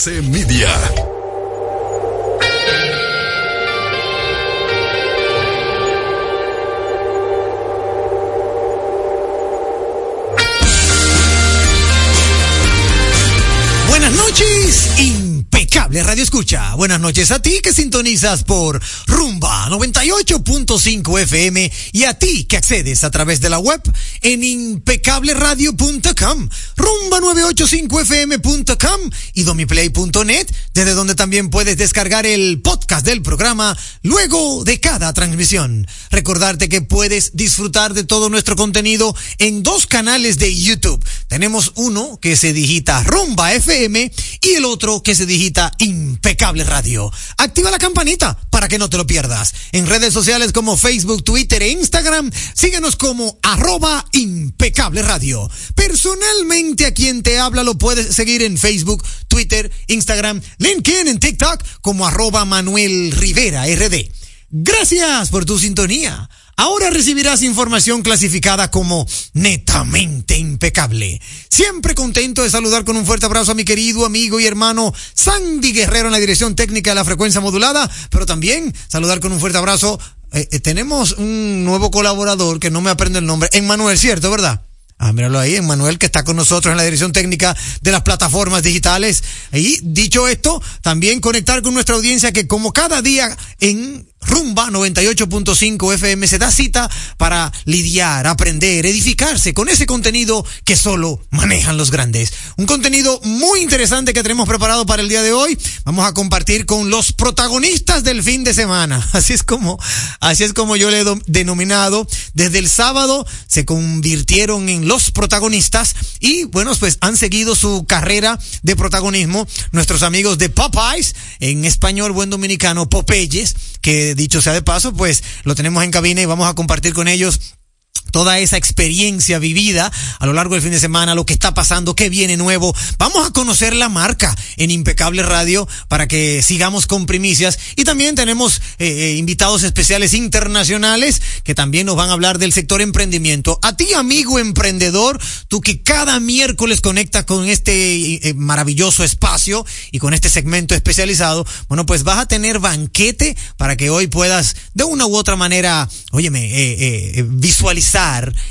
ABC Media. Buenas noches a ti que sintonizas por Rumba 98.5 FM y a ti que accedes a través de la web en impecableradio.com, rumba985fm.com y domiplay.net, desde donde también puedes descargar el podcast del programa luego de cada transmisión. Recordarte que puedes disfrutar de todo nuestro contenido en dos canales de YouTube. Tenemos uno que se digita Rumba FM y el otro que se digita Impecable Radio. Activa la campanita para que no te lo pierdas. En redes sociales como Facebook, Twitter e Instagram, síguenos como arroba Impecable Radio. Personalmente a quien te habla lo puedes seguir en Facebook, Twitter, Instagram, LinkedIn, en TikTok como arroba Manuel Rivera RD. Gracias por tu sintonía. Ahora recibirás información clasificada como netamente impecable. Siempre contento de saludar con un fuerte abrazo a mi querido amigo y hermano Sandy Guerrero en la dirección técnica de la frecuencia modulada, pero también saludar con un fuerte abrazo. Eh, eh, tenemos un nuevo colaborador que no me aprende el nombre, Emmanuel, ¿cierto, verdad? Ah, míralo ahí, Emmanuel, que está con nosotros en la dirección técnica de las plataformas digitales. Y dicho esto, también conectar con nuestra audiencia que como cada día en Rumba 98.5 FM se da cita para lidiar, aprender, edificarse con ese contenido que solo manejan los grandes. Un contenido muy interesante que tenemos preparado para el día de hoy. Vamos a compartir con los protagonistas del fin de semana. Así es como, así es como yo le he denominado. Desde el sábado se convirtieron en los protagonistas y bueno, pues han seguido su carrera de protagonismo nuestros amigos de Popeyes, en español buen dominicano, Popeyes, que dicho sea de paso, pues lo tenemos en cabina y vamos a compartir con ellos toda esa experiencia vivida a lo largo del fin de semana, lo que está pasando, qué viene nuevo. Vamos a conocer la marca en Impecable Radio para que sigamos con primicias. Y también tenemos eh, eh, invitados especiales internacionales que también nos van a hablar del sector emprendimiento. A ti, amigo emprendedor, tú que cada miércoles conectas con este eh, maravilloso espacio y con este segmento especializado, bueno, pues vas a tener banquete para que hoy puedas de una u otra manera, óyeme, visualizar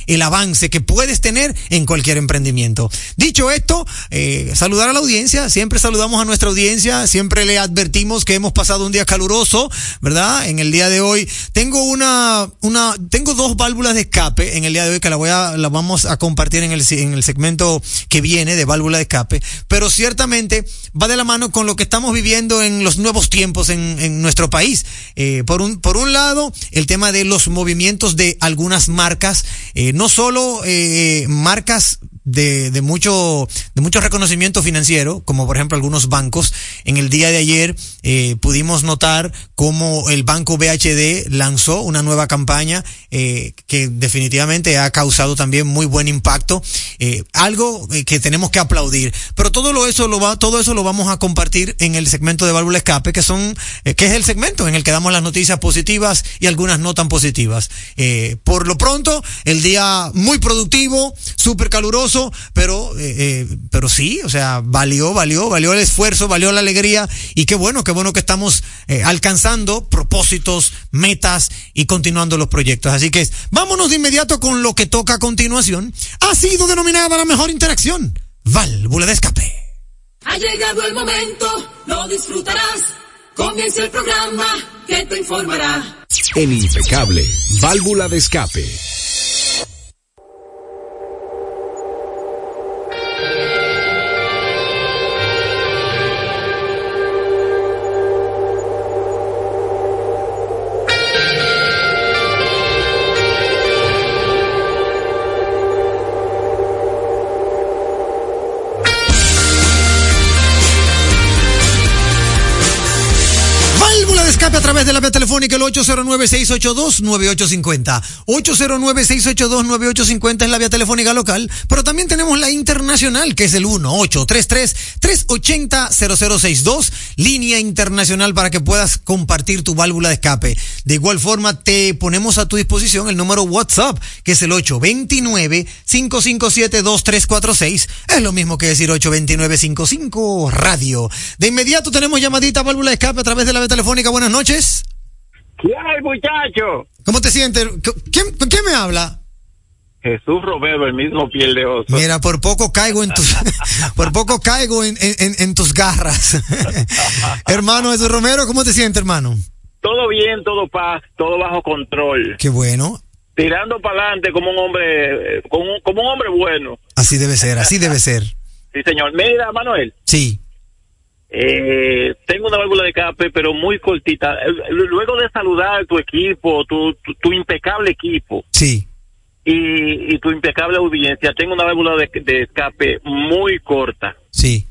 el avance que puedes tener en cualquier emprendimiento. Dicho esto, eh, saludar a la audiencia, siempre saludamos a nuestra audiencia, siempre le advertimos que hemos pasado un día caluroso, ¿verdad? En el día de hoy tengo una, una, tengo dos válvulas de escape en el día de hoy que la voy a, la vamos a compartir en el, en el segmento que viene de válvula de escape, pero ciertamente va de la mano con lo que estamos viviendo en los nuevos tiempos en, en nuestro país. Eh, por un, por un lado, el tema de los movimientos de algunas marcas, eh, no solo eh, marcas de, de, mucho, de mucho reconocimiento financiero, como por ejemplo algunos bancos. En el día de ayer eh, pudimos notar cómo el banco BHD lanzó una nueva campaña eh, que definitivamente ha causado también muy buen impacto. Eh, algo que tenemos que aplaudir. Pero todo lo eso lo va, todo eso lo vamos a compartir en el segmento de válvula escape, que son, que es el segmento en el que damos las noticias positivas y algunas no tan positivas. por lo pronto, el día muy productivo, súper caluroso pero, eh, eh, pero sí, o sea, valió, valió, valió el esfuerzo, valió la alegría y qué bueno, qué bueno que estamos eh, alcanzando propósitos, metas y continuando los proyectos. Así que vámonos de inmediato con lo que toca a continuación. Ha sido denominada la mejor interacción, válvula de escape. Ha llegado el momento, lo disfrutarás. Comienza el programa que te informará. El impecable, válvula de escape. A través de la vía telefónica el 809-682-9850. 809-682-9850 es la vía telefónica local, pero también tenemos la internacional, que es el 1-833-380-0062, línea internacional para que puedas compartir tu válvula de escape. De igual forma, te ponemos a tu disposición el número WhatsApp, que es el 829-557-2346. Es lo mismo que decir 829-55 radio. De inmediato tenemos llamadita válvula de escape a través de la vía telefónica. Buenas noches. ¿Qué hay, muchacho? ¿Cómo te sientes? ¿Quién, ¿Quién me habla? Jesús Romero, el mismo piel de oso. Mira, por poco caigo en tus, por poco caigo en, en, en tus garras. hermano Jesús Romero, ¿cómo te sientes, hermano? Todo bien, todo paz, todo bajo control. Qué bueno. Tirando para adelante como un hombre, como un, como un hombre bueno. Así debe ser, así debe ser. sí, señor. Mira, Manuel. Sí. Eh, tengo una válvula de escape, pero muy cortita. Luego de saludar tu equipo, tu, tu, tu impecable equipo. Sí. Y, y, tu impecable audiencia, tengo una válvula de, de, escape muy corta. Sí.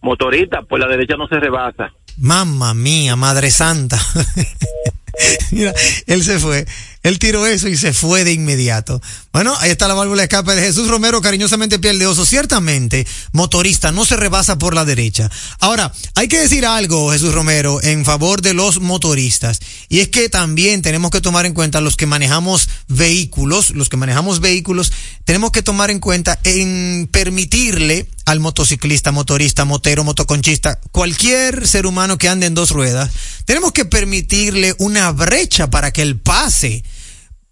Motorita, pues la derecha no se rebasa. Mamma mía, Madre Santa. Mira, él se fue. Él tiró eso y se fue de inmediato. Bueno, ahí está la válvula de escape de Jesús Romero, cariñosamente piel de oso. Ciertamente, motorista, no se rebasa por la derecha. Ahora, hay que decir algo, Jesús Romero, en favor de los motoristas. Y es que también tenemos que tomar en cuenta los que manejamos vehículos, los que manejamos vehículos, tenemos que tomar en cuenta en permitirle al motociclista, motorista, motero, motoconchista, cualquier ser humano que ande en dos ruedas, tenemos que permitirle una brecha para que él pase.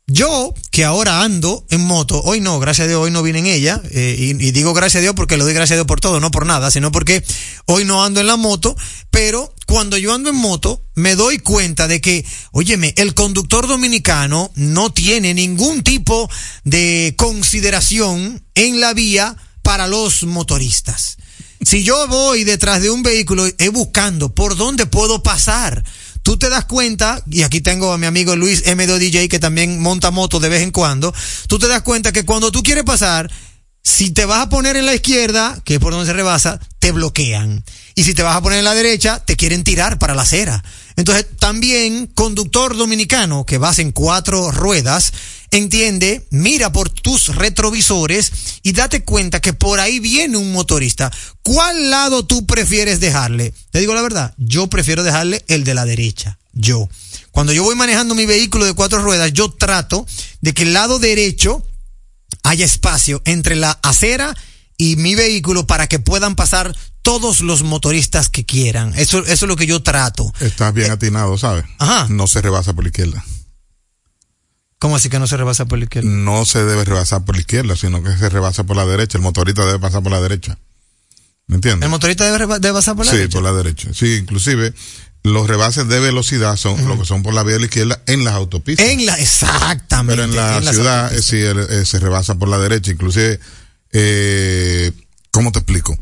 Yo, que ahora ando en moto, hoy no, gracias a Dios, hoy no vine en ella, eh, y, y, digo gracias a Dios porque le doy gracias a Dios por todo, no por nada, sino porque hoy no ando en la moto, pero cuando yo ando en moto, me doy cuenta de que, óyeme, el conductor dominicano no tiene ningún tipo de consideración en la vía para los motoristas. Si yo voy detrás de un vehículo, es buscando por dónde puedo pasar tú te das cuenta, y aquí tengo a mi amigo Luis MDO DJ que también monta moto de vez en cuando, tú te das cuenta que cuando tú quieres pasar, si te vas a poner en la izquierda, que es por donde se rebasa, te bloquean. Y si te vas a poner en la derecha, te quieren tirar para la acera. Entonces, también, conductor dominicano que vas en cuatro ruedas, entiende, mira por tus retrovisores y date cuenta que por ahí viene un motorista. ¿Cuál lado tú prefieres dejarle? Te digo la verdad, yo prefiero dejarle el de la derecha. Yo. Cuando yo voy manejando mi vehículo de cuatro ruedas, yo trato de que el lado derecho haya espacio entre la acera y mi vehículo para que puedan pasar todos los motoristas que quieran. Eso, eso es lo que yo trato. Estás bien eh, atinado, ¿sabes? Ajá. No se rebasa por la izquierda. ¿Cómo así que no se rebasa por la izquierda? No se debe rebasar por la izquierda, sino que se rebasa por la derecha. El motorista debe pasar por la derecha. ¿Me entiendes? ¿El motorista debe, debe pasar por la sí, derecha? por la derecha. Sí, inclusive los rebases de velocidad son lo que son por la vía de la izquierda en las autopistas. En la, exactamente. Pero en la ciudad sí eh, se rebasa por la derecha. Inclusive, eh, ¿cómo te explico?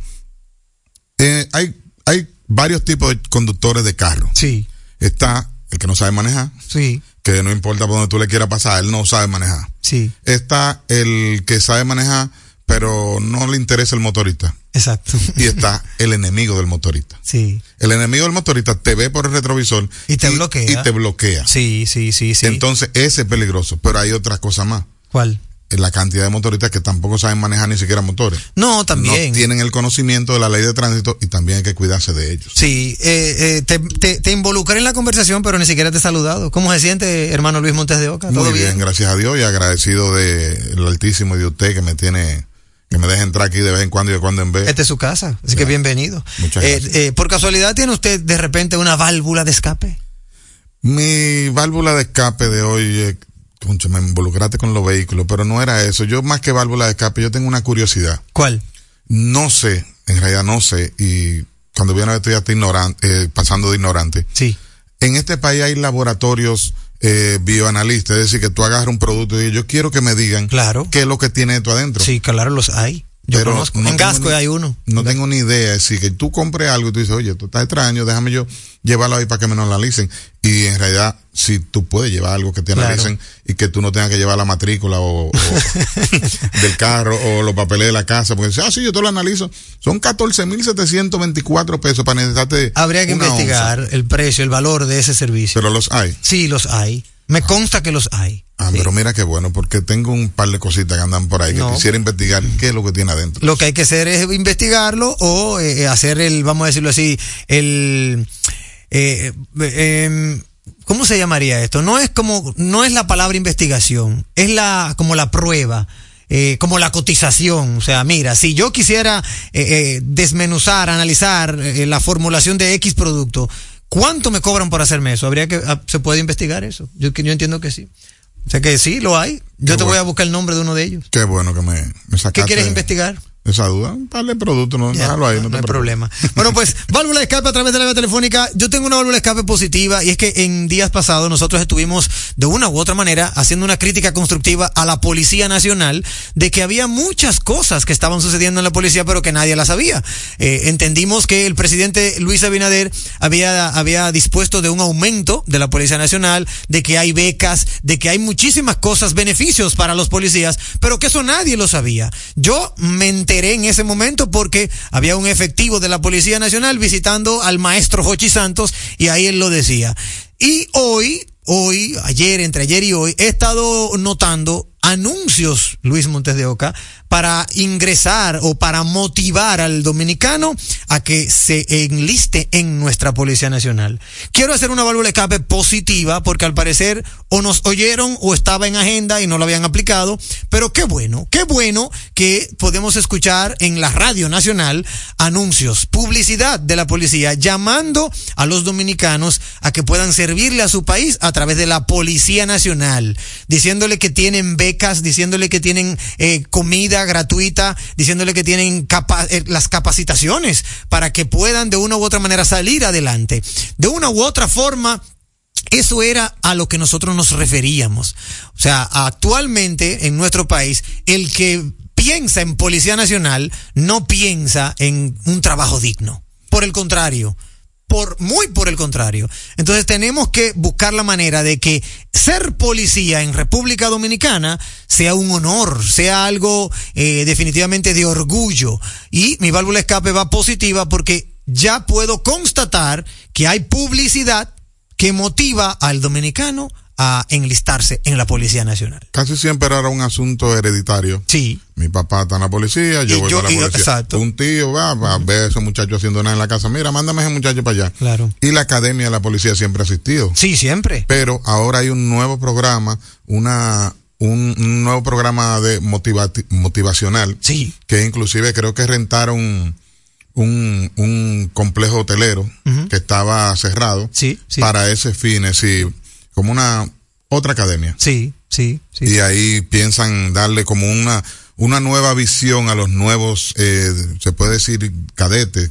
Eh, hay, hay varios tipos de conductores de carro. Sí, Está el que no sabe manejar, sí, que no importa por donde tú le quieras pasar, él no sabe manejar. sí, Está el que sabe manejar, pero no le interesa el motorista. exacto. Y está el enemigo del motorista. Sí, El enemigo del motorista te ve por el retrovisor Y te bloquea. Y te bloquea. sí, sí, sí, sí. Entonces, ese es peligroso. Pero hay otras cosas más. ¿Cuál? La cantidad de motoristas que tampoco saben manejar ni siquiera motores. No, también. No tienen el conocimiento de la ley de tránsito y también hay que cuidarse de ellos. Sí, eh, eh, te, te, te involucré en la conversación, pero ni siquiera te he saludado. ¿Cómo se siente, hermano Luis Montes de Oca? ¿Todo Muy bien? bien, gracias a Dios y agradecido de el Altísimo y de usted que me tiene, que me deja entrar aquí de vez en cuando y de cuando en vez. Esta es su casa, así que bienvenido. Muchas Eh, gracias. eh, ¿Por casualidad tiene usted de repente una válvula de escape? Mi válvula de escape de hoy, concha, me involucraste con los vehículos, pero no era eso. Yo más que válvula de escape, yo tengo una curiosidad. ¿Cuál? No sé, en realidad no sé, y cuando viene estoy hasta ignorante, eh, pasando de ignorante. Sí. En este país hay laboratorios eh, bioanalistas, es decir, que tú agarras un producto y dices, yo quiero que me digan Claro. qué es lo que tiene esto adentro. Sí, claro, los hay. Yo Pero conozco. no en Gasco ni- hay uno. No tengo ni idea. Es decir, que tú compres algo y tú dices, oye, esto está extraño, déjame yo llevarlo ahí para que me lo analicen. Y en realidad, si tú puedes llevar algo que te Claro. analicen y que tú no tengas que llevar la matrícula o, o del carro o los papeles de la casa, porque dices, ah, sí, yo te lo analizo. Son 14.724 pesos para necesitarte. Habría que investigar onza. el precio, el valor de ese servicio. Pero los hay. sí, los hay. Me consta que los hay. Ah, Sí. pero mira qué bueno, porque tengo un par de cositas que andan por ahí que No. quisiera investigar qué es lo que tiene adentro. Lo que hay que hacer es investigarlo o eh, hacer el, vamos a decirlo así, el, eh, eh, em, ¿cómo se llamaría esto? No es como, no es la palabra investigación, es la, como la prueba. eh, como la cotización, o sea, mira, si yo quisiera eh, eh, desmenuzar, analizar eh, la formulación de X producto, ¿cuánto me cobran por hacerme eso? Habría que, ah, se puede investigar eso. Yo, yo entiendo que sí. O sea que sí, lo hay. Yo Qué te voy a buscar el nombre de uno de ellos. Qué bueno que me, me sacaste. ¿Qué quieres investigar? Esa duda. De productos, no, Ya, déjalo ahí, no, no te hay problema. Bueno, pues, válvula de escape a través de la vía telefónica. Yo tengo una válvula de escape positiva y es que en días pasados nosotros estuvimos de una u otra manera haciendo una crítica constructiva a la Policía Nacional de que había muchas cosas que estaban sucediendo en la policía pero que nadie las sabía. Eh, entendimos que el presidente Luis Abinader había, había dispuesto de un aumento de la Policía Nacional, de que hay becas, de que hay muchísimas cosas, beneficios para los policías, pero que eso nadie lo sabía. Yo me enteré en ese momento porque había un efectivo de la Policía Nacional visitando al maestro Jochi Santos y ahí él lo decía. Y hoy, hoy, ayer, entre ayer y hoy, he estado notando anuncios, Luis Montes de Oca, para ingresar o para motivar al dominicano a que se enliste en nuestra Policía Nacional. Quiero hacer una válvula escape positiva porque al parecer o nos oyeron o estaba en agenda y no lo habían aplicado, pero qué bueno, qué bueno que podemos escuchar en la radio nacional anuncios, publicidad de la policía llamando a los dominicanos a que puedan servirle a su país a través de la Policía Nacional, diciéndole que tienen becas, diciéndole que tienen eh, comida gratuita, diciéndole que tienen eh, las capacitaciones para que puedan de una u otra manera salir adelante. De una u otra forma, eso era a lo que nosotros nos referíamos. O sea, actualmente en nuestro país, el que piensa en Policía Nacional no piensa en un trabajo digno. Por el contrario, por muy por el contrario. Entonces tenemos que buscar la manera de que ser policía en República Dominicana sea un honor, sea algo eh, definitivamente de orgullo. Y mi válvula escape va positiva porque ya puedo constatar que hay publicidad que motiva al dominicano a enlistarse en la Policía Nacional. Casi siempre era un asunto hereditario. Sí, Mi papá está en la policía, yo Y voy yo- para la policía. exacto. Un tío va, va a ver a ese muchacho haciendo nada en la casa. Mira, mándame a ese muchacho para allá. Claro. Y la academia de la policía siempre ha asistido. sí, siempre. Pero ahora hay un nuevo programa, una, un, un nuevo programa de motivati- motivacional. Sí. Que inclusive creo que rentaron un, un complejo hotelero que estaba cerrado. Sí, sí. Para ese fin, es decir, como una otra academia. Sí. sí, sí. Y ahí piensan darle como una, una nueva visión a los nuevos, eh, se puede decir, cadetes.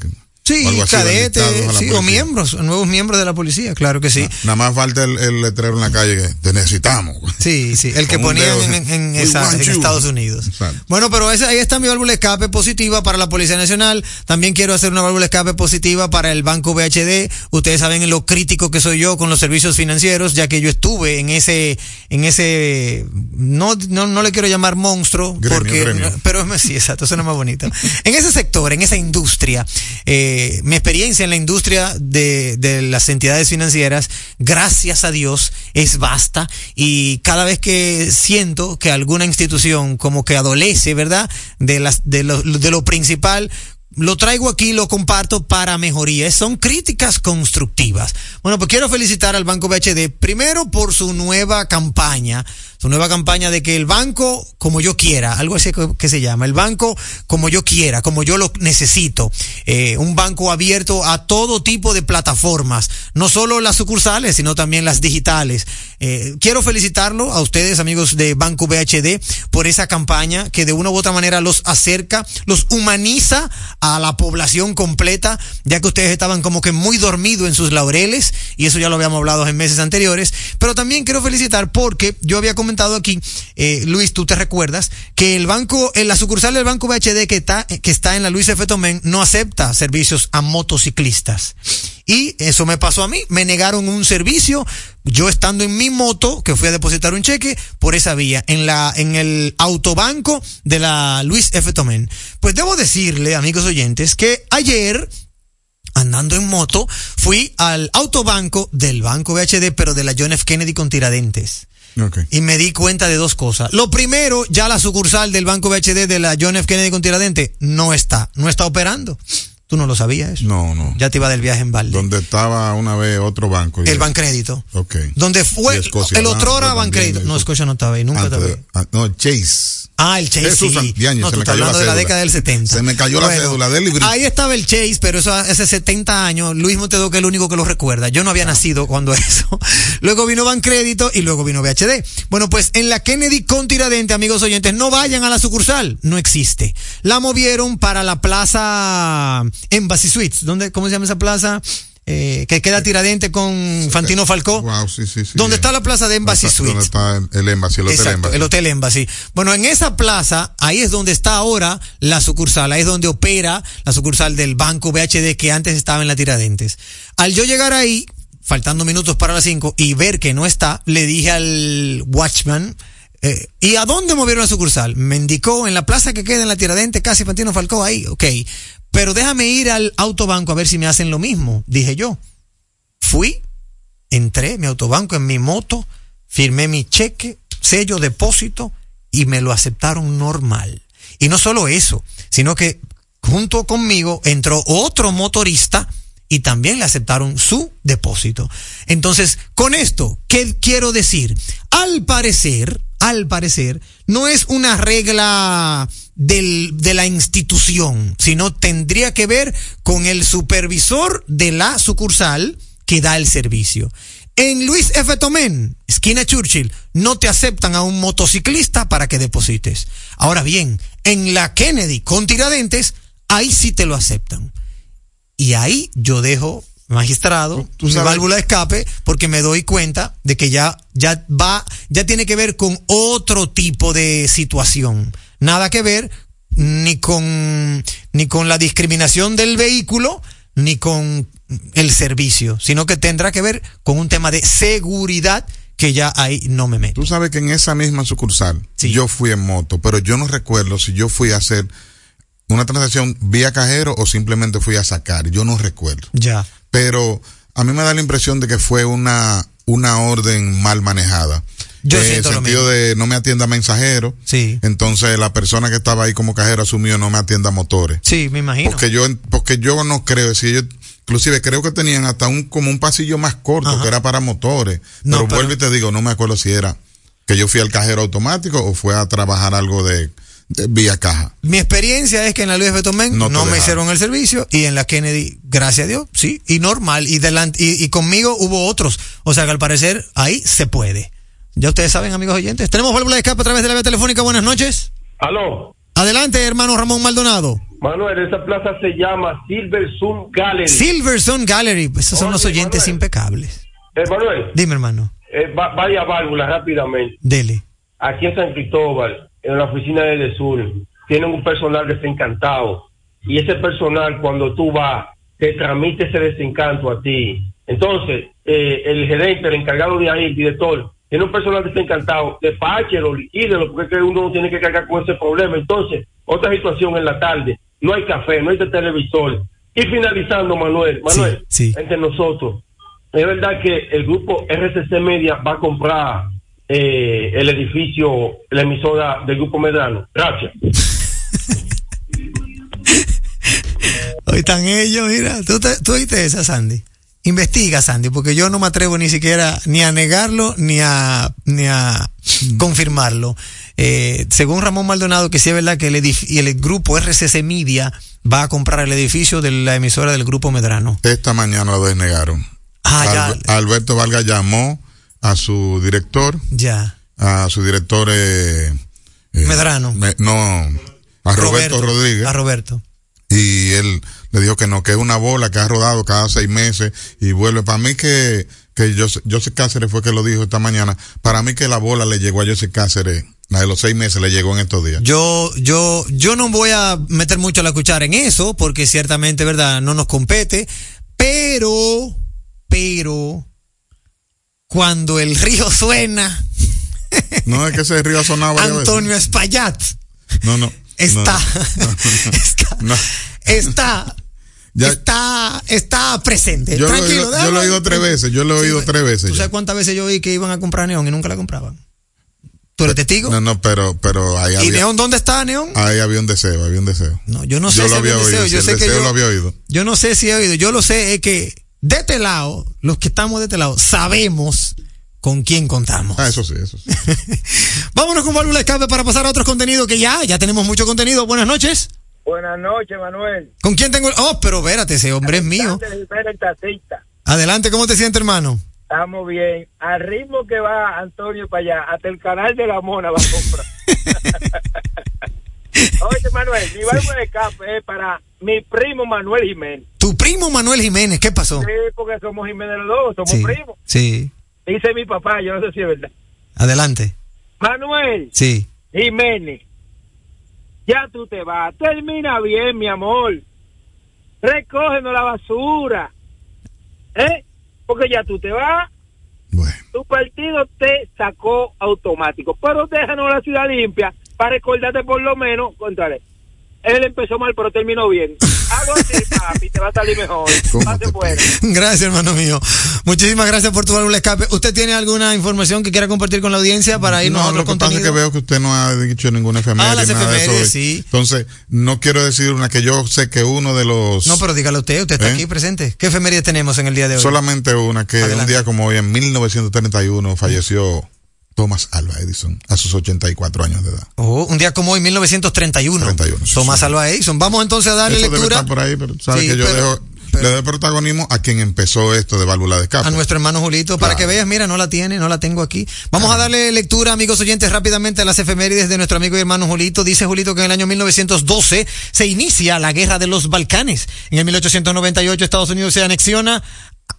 Sí, cadetes, sí, o miembros, nuevos miembros de la policía, claro que sí. Nada más falta el, el letrero en la calle que te necesitamos. Sí, sí, el que ponían en, esa- en. Estados Unidos. Exacto. Bueno, pero esa- ahí está mi válvula de escape positiva para la Policía Nacional. También quiero hacer una válvula de escape positiva para el Banco BHD. Ustedes saben lo crítico que soy yo con los servicios financieros, ya que yo estuve en ese, en ese, no, no, no le quiero llamar monstruo, Gremio, porque, gremio. pero sí, exacto, suena más bonito. En ese sector, en esa industria, eh, mi experiencia en la industria de, de las entidades financieras, gracias a Dios, es vasta y cada vez que siento que alguna institución como que adolece, ¿verdad? De las, de lo, de lo principal, lo traigo aquí, lo comparto para mejoría. Son críticas constructivas. Bueno, pues quiero felicitar al Banco BHD primero por su nueva campaña, su nueva campaña de que el banco como yo quiera, algo así que, se llama, el banco como yo quiera, como yo lo necesito. Eh, un banco abierto a todo tipo de plataformas, no solo las sucursales, sino también las digitales. Eh, quiero felicitarlo a ustedes, amigos de Banco BHD, por esa campaña que de una u otra manera los acerca, los humaniza a la población completa, ya que ustedes estaban como que muy dormidos en sus laureles, y eso ya lo habíamos hablado en meses anteriores, pero también quiero felicitar porque yo había comentado aquí, eh, Luis, tú te recuerdas, que el banco, en la sucursal del Banco BHD que está, que está en la Luis F. Tomén no acepta servicios a motociclistas. Y eso me pasó a mí, me negaron un servicio, yo estando en mi moto, que fui a depositar un cheque por esa vía, en la, en el autobanco de la Luis F. Tomén. Pues debo decirle, amigos oyentes, que ayer, andando en moto, fui al autobanco del Banco BHD, pero de la John F. Kennedy con Tiradentes. Y me di cuenta de dos cosas. Lo primero, ya la sucursal del Banco BHD de la John F. Kennedy con Tiradentes no está, no está operando. Tú no lo sabías eso. No, no. Ya te iba del viaje en balde. Donde estaba una vez otro banco. El Bancrédito. Ok. Donde fue el otro Bank, también, Bancrédito. No. Escocia no estaba ahí, nunca estaba ahí. ah, no, Chase. Ah, el Chase, sí. Santiañez, no, se tú me estás cayó la hablando de la década del 70. Se me cayó la cédula del librito. Ahí estaba el Chase, pero eso hace 70 años. Luis Montedo que es el único que lo recuerda. Yo no había nacido cuando eso. Luego vino Bancrédito y luego vino VHD. Bueno, pues en la Kennedy con Tiradente, amigos oyentes, no vayan a la sucursal. No existe. La movieron para la plaza Embassy Suites. ¿Dónde, ¿Cómo se llama esa plaza? Eh, que queda Tiradente con Fantino Falcó. Wow, sí, sí, sí. ¿Dónde está la plaza de Embassy ¿Dónde está- Suites? ¿Dónde está el Embassy, el Hotel Exacto, Embassy? el Hotel Embassy. Bueno, en esa plaza, ahí es donde está ahora la sucursal, ahí es donde opera la sucursal del Banco BHD que antes estaba en la Tiradentes. Al yo llegar ahí, faltando minutos para las 5, y ver que no está, le dije al watchman, eh, ¿y a dónde movieron la sucursal? Me indicó en la plaza que queda en la Tiradentes, casi Fantino Falcó, ahí, ok. Pero déjame ir al autobanco a ver si me hacen lo mismo, dije yo. Fui, entré mi autobanco en mi moto, firmé mi cheque, sello, depósito y me lo aceptaron normal. Y no solo eso, sino que junto conmigo entró otro motorista y también le aceptaron su depósito. Entonces, con esto, ¿qué quiero decir? Al parecer, al parecer, no es una regla del, de la institución, sino tendría que ver con el supervisor de la sucursal que da el servicio. En Luis F. Tomén, esquina Churchill, no te aceptan a un motociclista para que deposites. Ahora bien, en la Kennedy con Tiradentes, ahí sí te lo aceptan. Y ahí yo dejo, magistrado, Tú- mi válvula de escape, porque me doy cuenta de que ya, ya va, ya tiene que ver con otro tipo de situación. Nada que ver ni con, ni con la discriminación del vehículo, ni con el servicio, sino que tendrá que ver con un tema de seguridad que ya ahí no me meto. Tú sabes que en esa misma sucursal Sí. yo fui en moto, pero yo no recuerdo si yo fui a hacer una transacción vía cajero o simplemente fui a sacar. Yo no recuerdo. Ya. Pero a mí me da la impresión de que fue una, una orden mal manejada. Yo en el sentido de no me atienda mensajero. Sí. Entonces la persona que estaba ahí como cajero asumió no me atienda motores. Sí, me imagino. Porque yo, porque yo no creo, si ellos, inclusive creo que tenían hasta un, como un pasillo más corto Ajá. que era para motores. No, pero, pero- vuelvo y te digo, no me acuerdo si era que yo fui al cajero automático o fue a trabajar algo de vía caja. Mi experiencia es que en la Luis Betomén No no, me hicieron el servicio y en la Kennedy, gracias a Dios, sí, y normal. Y, delante, y, y conmigo hubo otros. O sea que al parecer ahí se puede. Ya ustedes saben, amigos oyentes. Tenemos válvula de escape a través de la vía telefónica. Buenas noches. Aló, Adelante, hermano Ramón Maldonado. Manuel, esa plaza se llama Silver Sun Gallery. Silverstone Gallery. Esos son los oyentes Manuel. impecables. Eh, Manuel, Dime, hermano. eh, va- vaya válvula rápidamente. Dele. Aquí en San Cristóbal, en la oficina de Sur, tienen un personal desencantado. Y ese personal, cuando tú vas, te transmite ese desencanto a ti. Entonces, eh, el gerente, el encargado de ahí, el director, tiene un personal desencantado, despáchelo, liquídelo, porque es que uno no tiene que cargar con ese problema. Entonces, otra situación en la tarde, no hay café, no hay televisor. Y finalizando, Manuel, Manuel, Sí, sí. entre nosotros, es verdad que el grupo RCC Media va a comprar eh, el edificio, la emisora del grupo Medrano. Gracias. Hoy están ellos, mira. ¿Tú, te- tú oíste esa, Sandy? Investiga, Sandy, porque yo no me atrevo ni siquiera ni a negarlo ni a, ni a confirmarlo. Eh, según Ramón Maldonado, que sí es verdad que el, el grupo RCC Media va a comprar el edificio de la emisora del grupo Medrano. Esta mañana lo desnegaron. Ah, ya. Alberto Vargas llamó a su director, Ya. a su director eh, eh, Medrano. me- no, a Roberto, Rodríguez. A Roberto. y él le dijo que no, que es una bola que ha rodado cada seis meses y vuelve. Para mí que, que José, José Cáceres fue que lo dijo esta mañana, para mí que la bola le llegó a José Cáceres, la de los seis meses le llegó en estos días. Yo, yo, yo no voy a meter mucho la cuchara en eso, porque ciertamente, verdad, no nos compete, pero, pero, cuando el río suena, No es que ese río varias Antonio Espaillat. No, no. está, no, no, no. está, está, Ya- está, está presente. Yo lo, Tranquilo, oído, yo lo he oído tres veces, yo lo he Sí, oído tres veces. ¿Tú ya. sabes cuántas veces yo oí que iban a comprar neón y nunca la compraban? ¿Tú eres testigo? No, no, pero, pero ahí ¿Y había, neón dónde está neón? ahí había un deseo, había un deseo. No, yo no sé Yo si lo había había deseo, oído, yo si sé el que deseo yo- lo había oído. Yo no sé si he oído, yo lo sé es que de este lado, los que estamos de este lado, sabemos con quién contamos. Ah, eso sí, eso sí. Vámonos con válvula de escape para pasar a otros contenidos que ya, ya tenemos mucho contenido. Buenas noches. Buenas noches, Manuel. ¿Con quién tengo? el- Oh, pero espérate, ese hombre es mío. Adelante, ¿cómo te sientes, hermano? Estamos bien. Al ritmo que va Antonio para allá, hasta el canal de la mona va a comprar. Oye, Manuel, mi válvula de escape es para mi primo Manuel Jiménez. Tu primo Manuel Jiménez, ¿qué pasó? Sí, porque somos Jiménez los dos, somos Sí, primos. sí. Dice mi papá, yo no sé si es verdad. Adelante. Manuel Sí. Jiménez, ya tú te vas. Termina bien, mi amor. Recógenos la basura. ¿Eh? Porque ya tú te vas. Bueno. tu partido te sacó automático. Pero déjanos la ciudad limpia para recordarte por lo menos, contrale. Él empezó mal, pero terminó bien. Algo así, papi, te va a salir mejor. ¿Cómo Pase te fuera. Gracias, hermano mío. Muchísimas gracias por tu válvula escape. ¿Usted tiene alguna información que quiera compartir con la audiencia para irnos a No, otro lo que pasa es contenido? que veo que usted no ha dicho ninguna efeméride. Ah, las nada de eso efemérides, sí. Entonces, no quiero decir una que yo sé que uno de los... No, pero dígalo usted, usted está ¿Eh? aquí presente. ¿Qué efeméride tenemos en el día de hoy? Solamente una, que Adelante. un día como hoy, en 1931, falleció Thomas Alva Edison a sus 84 años de edad. Oh, un día como hoy, 1931. 31, sí, Tomás sí. Alva Edison. Vamos entonces a darle Eso debe lectura estar por ahí, pero sabe Sí, que yo pero- dejo, pero- le doy protagonismo a quien empezó esto de válvula de escape. a nuestro hermano Julito para que veas, mira, no la tiene, no la tengo aquí. Vamos a darle lectura, amigos oyentes, rápidamente a las efemérides de nuestro amigo y hermano Julito. Dice Julito que en el año 1912 se inicia la guerra de los Balcanes. En el 1898 Estados Unidos se anexiona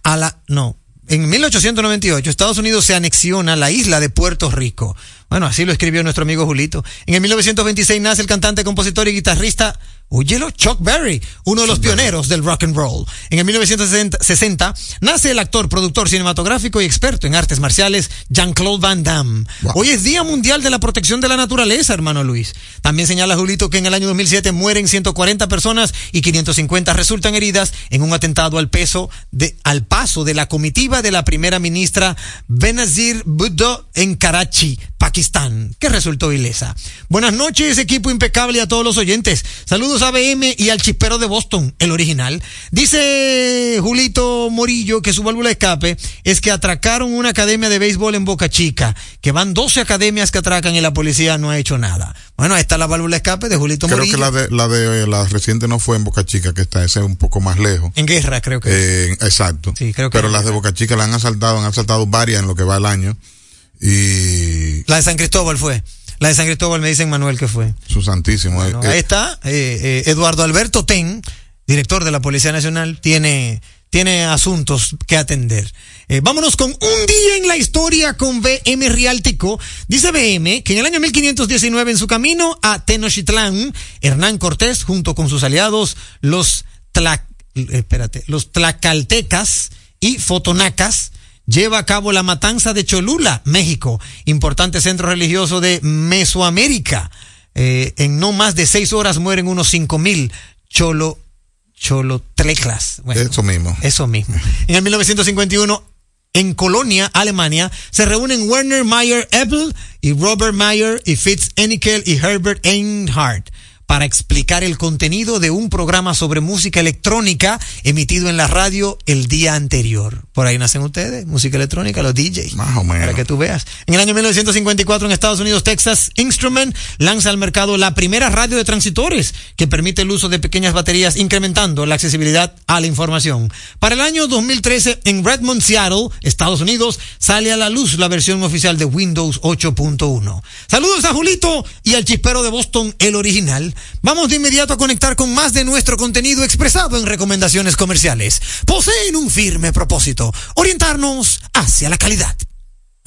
a la... No. En 1898 Estados Unidos se anexiona la isla de Puerto Rico. Bueno, así lo escribió nuestro amigo Julito. En el 1926 nace el cantante, compositor y guitarrista Óyelo, Chuck Berry, uno de los pioneros del rock and roll. En el 1960 nace el actor, productor cinematográfico y experto en artes marciales Jean-Claude Van Damme. Wow. Hoy es Día Mundial de la Protección de la Naturaleza, hermano Luis. También señala Julito que en el año 2007 mueren 140 personas y 550 resultan heridas en un atentado al peso de, al paso de la comitiva de la primera ministra Benazir Bhutto en Karachi, Pakistán, que resultó ilesa. Buenas noches, equipo impecable y a todos los oyentes. Saludos a BM y al chispero de Boston, el original. Dice Julito Morillo que su válvula de escape es que atracaron una academia de béisbol en Boca Chica, que van 12 academias que atracan y la policía no ha hecho nada. Bueno, ahí está la válvula de escape de Julito Creo Morillo. que la de, la de la reciente no fue en Boca Chica, que está ese un poco más lejos. En guerra, creo que. Eh, exacto. Sí, creo que- Pero las de Boca Chica la han asaltado, han asaltado varias en lo que va el año. Y La de San Cristóbal fue. La de San Cristóbal me dicen Manuel que fue. su santísimo. eh, ahí está. eh, eh, Eduardo Alberto Ten, director de la Policía Nacional, tiene, tiene asuntos que atender. Eh, vámonos con un día en la historia con BM Riáltico. Dice BM que en el año 1519, en su camino a Tenochtitlán, Hernán Cortés, junto con sus aliados, los, tla- eh, espérate, los tlacaltecas y fotonacas, lleva a cabo la matanza de Cholula, México, importante centro religioso de Mesoamérica. Eh, en no más de seis horas mueren unos cinco mil cholo, cholotleclas. Bueno, Eso mismo. Eso mismo. En el 1951, en Colonia, Alemania, se reúnen Werner Mayer Eppel y Robert Mayer y Fitz Enikel y Herbert Einhardt para explicar el contenido de un programa sobre música electrónica emitido en la radio el día anterior. Por ahí nacen ustedes, música electrónica, los DJs. Más o menos. Para que tú veas. En el año 1954 en Estados Unidos, Texas Instrument lanza al mercado la primera radio de transitores que permite el uso de pequeñas baterías incrementando la accesibilidad a la información. Para el año 2013 en Redmond, Seattle, Estados Unidos, sale a la luz la versión oficial de Windows 8.1. Saludos a Julito y al chispero de Boston, el original. Vamos de inmediato a conectar con más de nuestro contenido expresado en recomendaciones comerciales. Poseen un firme propósito, orientarnos hacia la calidad.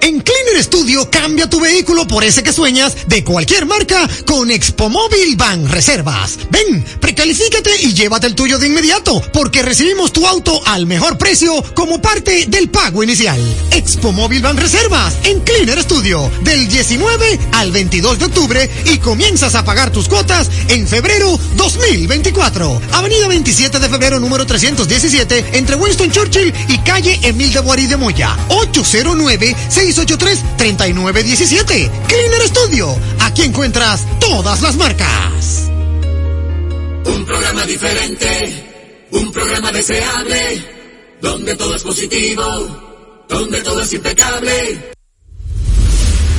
En Cleaner Studio cambia tu vehículo por ese que sueñas de cualquier marca con Expo Móvil Ban Reservas. Ven, precalifícate y llévate el tuyo de inmediato porque recibimos tu auto al mejor precio como parte del pago inicial. Expo Móvil Ban Reservas en Cleaner Studio del 19 al 22 de octubre y comienzas a pagar tus cuotas en febrero 2024. Avenida 27 de febrero número 317 entre Winston Churchill y calle Emil de Boari de Moya. 809 683-3917. Cleaner Studio. Aquí encuentras todas las marcas. Un programa diferente, un programa deseable, donde todo es positivo, donde todo es impecable.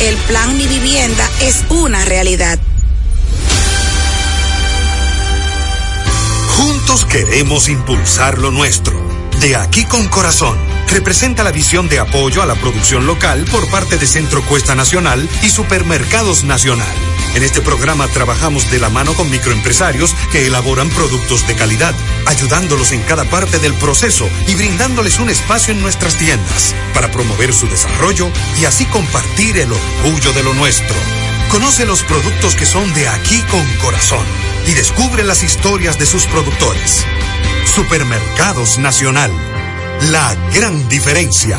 El plan Mi Vivienda es una realidad. Juntos queremos impulsar lo nuestro. De aquí con corazón. Representa la visión de apoyo a la producción local por parte de Centro Cuesta Nacional y Supermercados Nacional. En este programa trabajamos de la mano con microempresarios que elaboran productos de calidad, ayudándolos en cada parte del proceso y brindándoles un espacio en nuestras tiendas para promover su desarrollo y así compartir el orgullo de lo nuestro. Conoce los productos que son de aquí con corazón y descubre las historias de sus productores. Supermercados Nacional. La gran diferencia.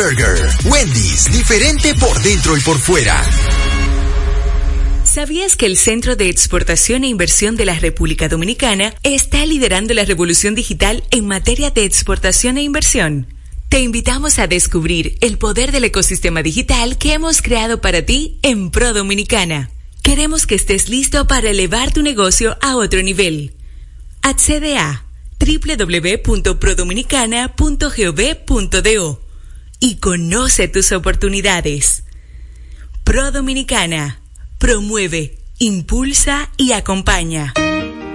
Wendy's, diferente por dentro y por fuera. ¿Sabías que el Centro de Exportación e Inversión de la República Dominicana está liderando la revolución digital en materia de exportación e inversión? Te invitamos a descubrir el poder del ecosistema digital que hemos creado para ti en Pro Dominicana. Queremos que estés listo para elevar tu negocio a otro nivel. Accede a www.prodominicana.gov.do y conoce tus oportunidades. Pro Dominicana promueve, impulsa y acompaña.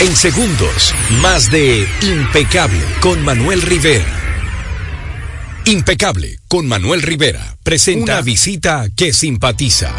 En segundos, más de Impecable con Manuel Rivera. Impecable con Manuel Rivera presenta una visita que simpatiza.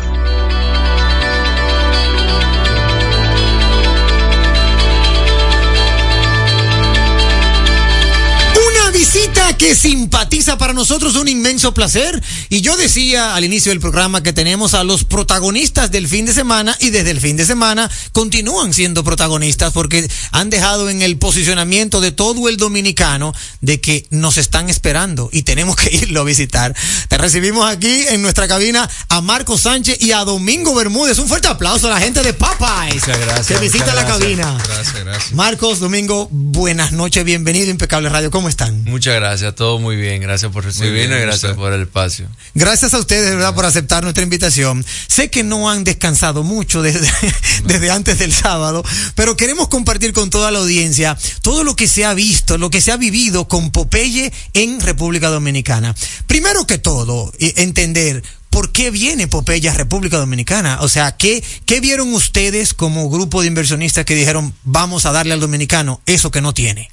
Que simpatiza para nosotros un inmenso placer. Y yo decía al inicio del programa que tenemos a los protagonistas del fin de semana y desde el fin de semana continúan siendo protagonistas porque han dejado en el posicionamiento de todo el dominicano de que nos están esperando y tenemos que irlo a visitar. Te recibimos aquí en nuestra cabina a Marco Sánchez y a Domingo Bermúdez. Un fuerte aplauso a la gente de Popeyes Muchas gracias. que visita la cabina. Gracias, gracias. Marcos, Domingo, buenas noches, bienvenido a Impecable Radio. ¿Cómo están? Muchas gracias, todo muy bien. Gracias por recibirnos bien, y gracias usted. por el espacio. Gracias a ustedes, de verdad, por aceptar nuestra invitación. Sé que no han descansado mucho desde, desde antes del sábado, pero queremos compartir con toda la audiencia todo lo que se ha visto, lo que se ha vivido con Popeye en República Dominicana. Primero que todo, eh, entender por qué viene Popeye a República Dominicana. O sea, ¿qué, ¿qué vieron ustedes como grupo de inversionistas que dijeron, vamos a darle al dominicano eso que no tiene?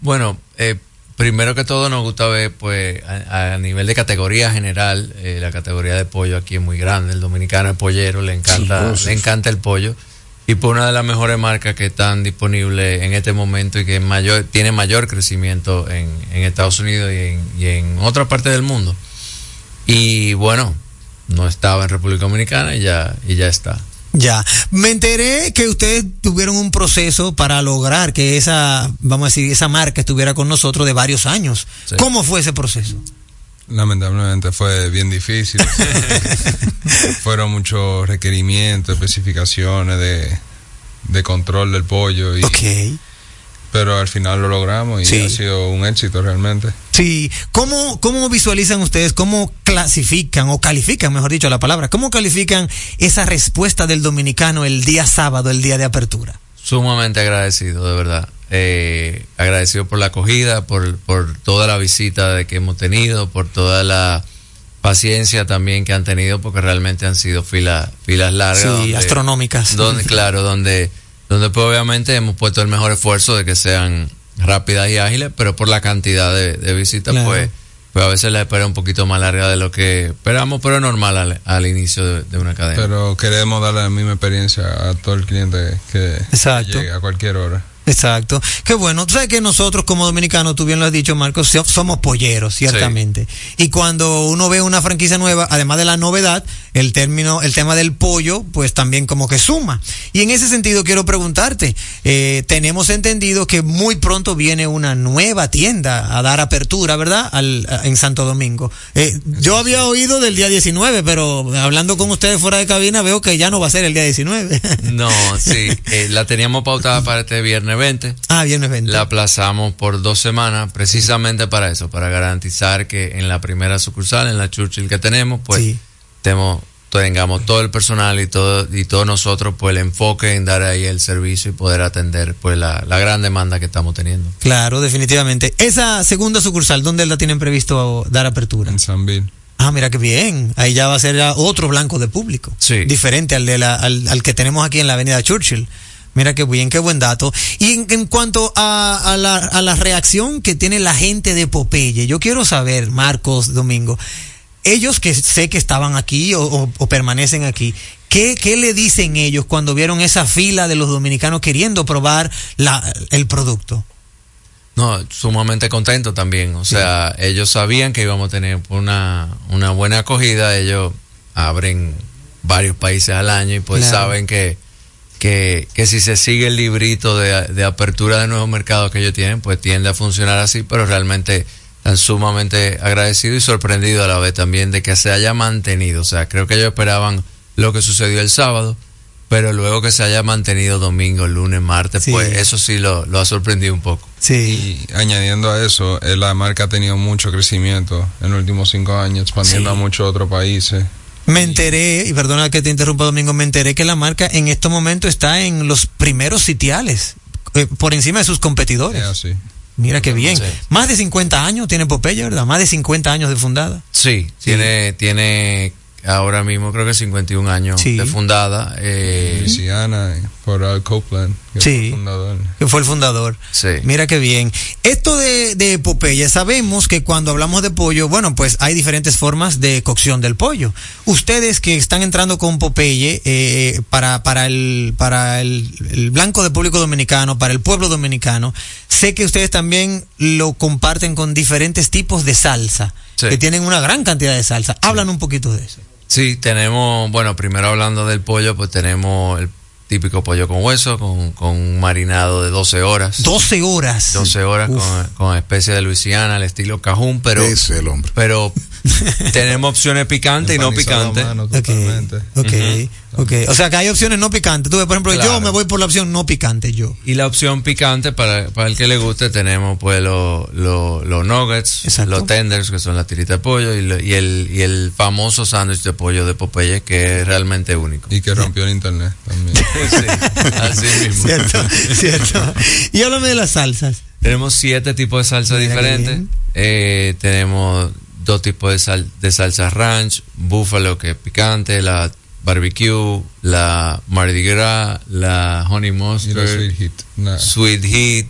Bueno, eh, primero que todo nos gusta ver, pues, a, a nivel de categoría general, eh, la categoría de pollo aquí es muy grande. El dominicano es pollero, le encanta, Sí, le encanta el pollo. Y por una de las mejores marcas que están disponibles en este momento y que mayor, tiene mayor crecimiento en, en Estados Unidos y en, y en otra parte del mundo. Y bueno, no estaba en República Dominicana y ya, y ya está. Ya, me enteré que ustedes tuvieron un proceso para lograr que esa, vamos a decir, esa marca estuviera con nosotros de varios años. Sí. ¿Cómo fue ese proceso? Lamentablemente fue bien difícil. Fueron muchos requerimientos, especificaciones de, de control del pollo. Y, Pero al final lo logramos y Sí. ha sido un éxito realmente. Sí, ¿cómo, ¿cómo visualizan ustedes, cómo clasifican o califican, mejor dicho la palabra, cómo califican esa respuesta del dominicano el día sábado, el día de apertura? Sumamente agradecido, de verdad. Eh, agradecido por la acogida, por, por toda la visita de que hemos tenido, por toda la paciencia también que han tenido, porque realmente han sido filas filas largas. Sí, donde- astronómicas. Donde, claro, donde, donde pues obviamente hemos puesto el mejor esfuerzo de que sean rápidas y ágiles, pero por la cantidad de, de visitas, Claro. pues, pues a veces la espera un poquito más larga de lo que esperamos, pero es normal al, al inicio de, de una cadena. Pero queremos darle la misma experiencia a todo el cliente que Exacto. llegue a cualquier hora. Exacto. Qué bueno. Tú sabes que nosotros como dominicanos, tú bien lo has dicho, Marcos, so- somos polleros, ciertamente. Y cuando uno ve una franquicia nueva, además de la novedad, el término, el tema del pollo, pues también como que suma. Y en ese sentido quiero preguntarte, eh, tenemos entendido que muy pronto viene una nueva tienda a dar apertura, ¿verdad? Al, a- en Santo Domingo. Eh, yo había oído del día 19, pero hablando con ustedes fuera de cabina veo que ya no va a ser el día 19. No, sí, eh, la teníamos pautada para este viernes viernes 20. Ah, viernes 20. La aplazamos por dos semanas precisamente para eso, para garantizar que en la primera sucursal, en la Churchill que tenemos, pues tengamos, tengamos todo el personal y todo y todos nosotros pues el enfoque en dar ahí el servicio y poder atender pues la, la gran demanda que estamos teniendo. Claro, definitivamente. Esa segunda sucursal, ¿dónde la tienen previsto dar apertura? En San Bill. Ah, mira qué bien. Ahí ya va a ser ya otro blanco de público. Sí. Diferente al, de la, al, al que tenemos aquí en la avenida Churchill. Mira qué bien, qué buen dato. Y en, en cuanto a, a, la, a la reacción que tiene la gente de Popeye, yo quiero saber, Marcos, Domingo, ellos que sé que estaban aquí o, o, o permanecen aquí, ¿qué, ¿qué le dicen ellos cuando vieron esa fila de los dominicanos queriendo probar la, el producto? No, sumamente contento también. O sea, ellos sabían que íbamos a tener una, una buena acogida. Ellos abren varios países al año y pues Claro. saben que, que, que si se sigue el librito de, de apertura de nuevos mercados que ellos tienen, pues tiende a funcionar así, pero realmente están sumamente agradecidos y sorprendidos a la vez también de que se haya mantenido. O sea, creo que ellos esperaban lo que sucedió el sábado, pero luego que se haya mantenido domingo, lunes, martes, Sí. pues eso sí lo, lo ha sorprendido un poco. Sí. Y añadiendo a eso, eh, la marca ha tenido mucho crecimiento en los últimos cinco años, expandiendo Sí. a muchos otros países. Me enteré, y perdona que te interrumpa Domingo, me enteré que la marca en estos momentos está en los primeros sitiales, eh, por encima de sus competidores. Mira qué bien. Sí. Más de 50 años tiene Popeye, ¿verdad? Más de 50 años de fundada. Sí, tiene, tiene ahora mismo creo que 51 años Sí. de fundada. Eh, Luisiana, por Al Copeland, que Sí. fue el fundador. que fue el fundador. Sí. Mira qué bien. Esto de, de Popeye, sabemos que cuando hablamos de pollo, bueno, pues hay diferentes formas de cocción del pollo. Ustedes que están entrando con Popeye eh, para, para, el, para el, el blanco de público dominicano, para el pueblo dominicano, sé que ustedes también lo comparten con diferentes tipos de salsa, Sí. que tienen una gran cantidad de salsa. Hablan un poquito de eso. Sí, tenemos, bueno, primero hablando del pollo, pues tenemos el típico pollo con hueso, con, con un marinado de 12 horas. 12 horas. 12 horas con, con especie de Luisiana, al estilo cajún, pero... Ese es el hombre. Pero tenemos opciones picantes y no picantes. mano Ok, totalmente. ok, ok. O sea que hay opciones no picantes. Tú, ves, por ejemplo, yo me voy por la opción no picante, yo. Y la opción picante, para, para el que le guste, tenemos pues los lo, los nuggets, Exacto. los tenders, que son la tirita de pollo, y, lo- y el, y el famoso sándwich de pollo de Popeye, que es realmente único. Y que rompió el internet también. Sí, así mismo. Cierto, cierto. Y háblame de las salsas. Tenemos siete tipos de salsa Mira diferentes. Eh, tenemos dos tipos de, sal, de salsa ranch, búfalo que es picante, la barbecue, la Mardi Gras, la honey mustard, la sweet heat. Nah. sweet heat.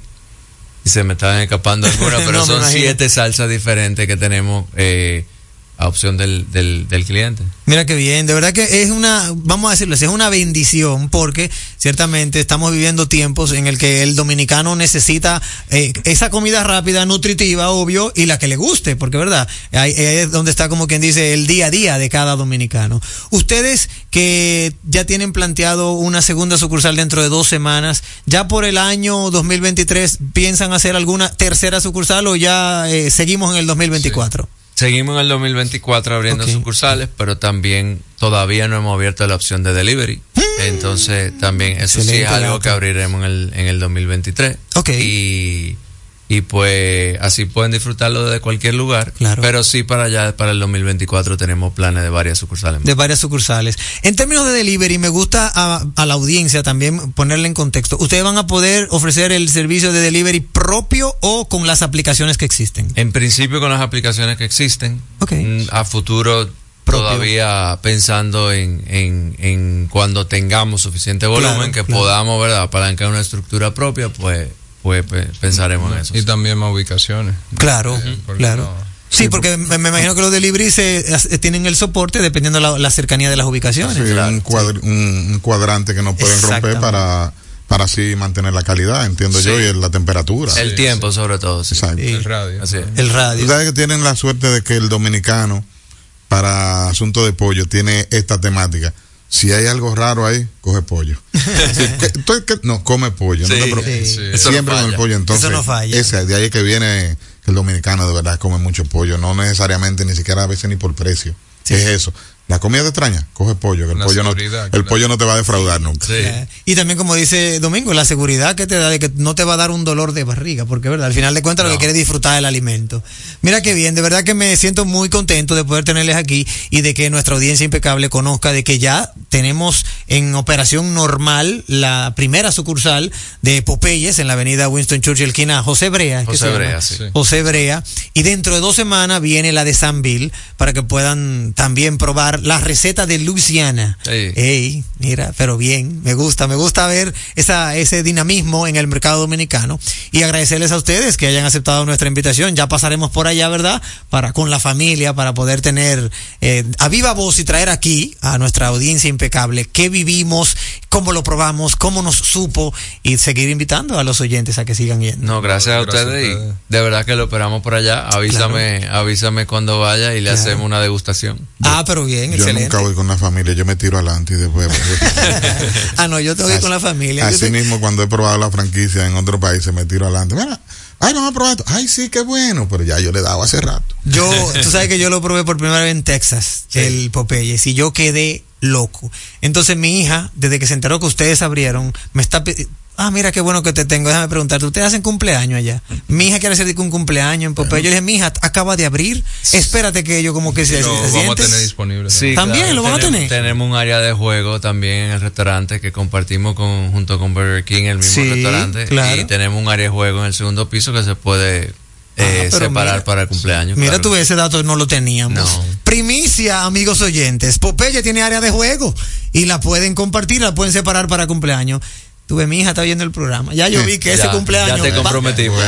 Y se me estaban escapando algunas, pero No, son siete salsas diferentes que tenemos eh, a opción del, del, cliente. Mira qué bien, de verdad que es una, vamos a decirlo es una bendición porque ciertamente estamos viviendo tiempos en el que el dominicano necesita eh, esa comida rápida, nutritiva, obvio, y la que le guste, porque verdad, ahí, es donde está como quien dice el día a día de cada dominicano. Ustedes que ya tienen planteado una segunda sucursal dentro de dos semanas, ya por el año 2023 piensan hacer alguna tercera sucursal o ya eh, seguimos en el 2024. Seguimos en el 2024 abriendo sucursales, pero también todavía no hemos abierto la opción de delivery. Entonces, también eso sí es algo que abriremos en el, en el 2023. Ok. Y, y pues así pueden disfrutarlo desde cualquier lugar. Claro. Pero sí para allá, para el 2024 tenemos planes de varias sucursales. de varias sucursales. En términos de delivery, me gusta a, a la audiencia también ponerle en contexto. ¿Ustedes van a poder ofrecer el servicio de delivery propio o con las aplicaciones que existen? En principio con las aplicaciones que existen, Ok. mm, a futuro Propio. todavía pensando en, en, en cuando tengamos suficiente volumen Claro, que claro. podamos, ¿verdad? Apalancar una estructura propia, pues, pues pe- pensaremos en eso. Y también más ubicaciones. Claro, Eh, porque claro. no- Sí, porque me, me imagino que los delivery se, tienen el soporte dependiendo de la, la cercanía de las ubicaciones. Sí, un, cuadr- un- un cuadrante que no pueden romper para, para así mantener la calidad, entiendo Sí. yo, y la temperatura. El tiempo, sobre todo. sí. Exacto. El radio. Así. El radio. Ustedes que tienen la suerte de que el dominicano, para asunto de pollo, tiene esta temática. Si hay algo raro ahí, coge pollo. Sí, que- tú- que- no, come pollo. no te preocupes. sí. No Siempre con el pollo. Entonces, Eso no falla. ese, de ahí que viene que el dominicano de verdad come mucho pollo. No necesariamente, ni siquiera a veces ni por precio. Es eso. La comida te extraña, coge pollo, que el, pollo no, seguridad, el claro. pollo no te va a defraudar nunca. Y también, como dice Domingo, la seguridad que te da de que no te va a dar un dolor de barriga, porque verdad, al final de cuentas lo que quieres es disfrutar del alimento. Mira qué bien, de verdad que me siento muy contento de poder tenerles aquí y de que nuestra audiencia impecable conozca de que ya tenemos en operación normal la primera sucursal de Popeyes en la avenida Winston Churchill, esquina José Brea. ¿es que José? Brea, sí. José Brea. Y dentro de dos semanas viene la de Sanville para que puedan también probar la receta de Luisiana. Sí. Ey, mira, pero bien, me gusta, me gusta ver esa, ese dinamismo en el mercado dominicano y agradecerles a ustedes que hayan aceptado nuestra invitación. Ya pasaremos por allá, ¿verdad? Para con la familia, para poder tener eh, a viva voz y traer aquí a nuestra audiencia impecable qué vivimos, cómo lo probamos, cómo nos supo y seguir invitando a los oyentes a que sigan yendo. No, gracias a Gracias a ustedes y de verdad que lo esperamos por allá. Avísame, avísame cuando vaya y le Claro. hacemos una degustación. Ah, pero bien, Yo excelente. nunca voy con la familia, yo me tiro adelante y después. ah, no, yo tengo que ir con la familia. Así te- mismo, cuando he probado la franquicia en otro país, se me tiro adelante. Mira, ay, vamos a probar esto. Ay, sí, qué bueno, pero ya yo le he dado hace rato. Yo, tú sabes que yo lo probé por primera vez en Texas, el Popeyes, y yo quedé loco. Entonces mi hija, desde que se enteró que ustedes abrieron, me está Ah, mira qué bueno que te tengo. Déjame preguntarte, ¿ustedes hacen cumpleaños allá? Mi hija quiere hacer un cumpleaños en Popeyes. Yo le dije, mi hija acaba de abrir. Espérate que yo como que se, Lo se vamos a tener disponible. Sí, ¿También claro, lo van a tenemos- tener? Tenemos un área de juego también en el restaurante que compartimos con, junto con Burger King, el mismo Sí, restaurante. claro. Y tenemos un área de juego en el segundo piso que se puede eh, Ah, separar mira. para el cumpleaños. Mira, claro. tú ese dato no lo teníamos. No. Primicia, amigos oyentes. Popeye tiene área de juego y la pueden compartir, la pueden separar para cumpleaños. Tuve mi hija está viendo el programa. Ya yo vi que ese Ya- cumpleaños. Ya te comprometimos.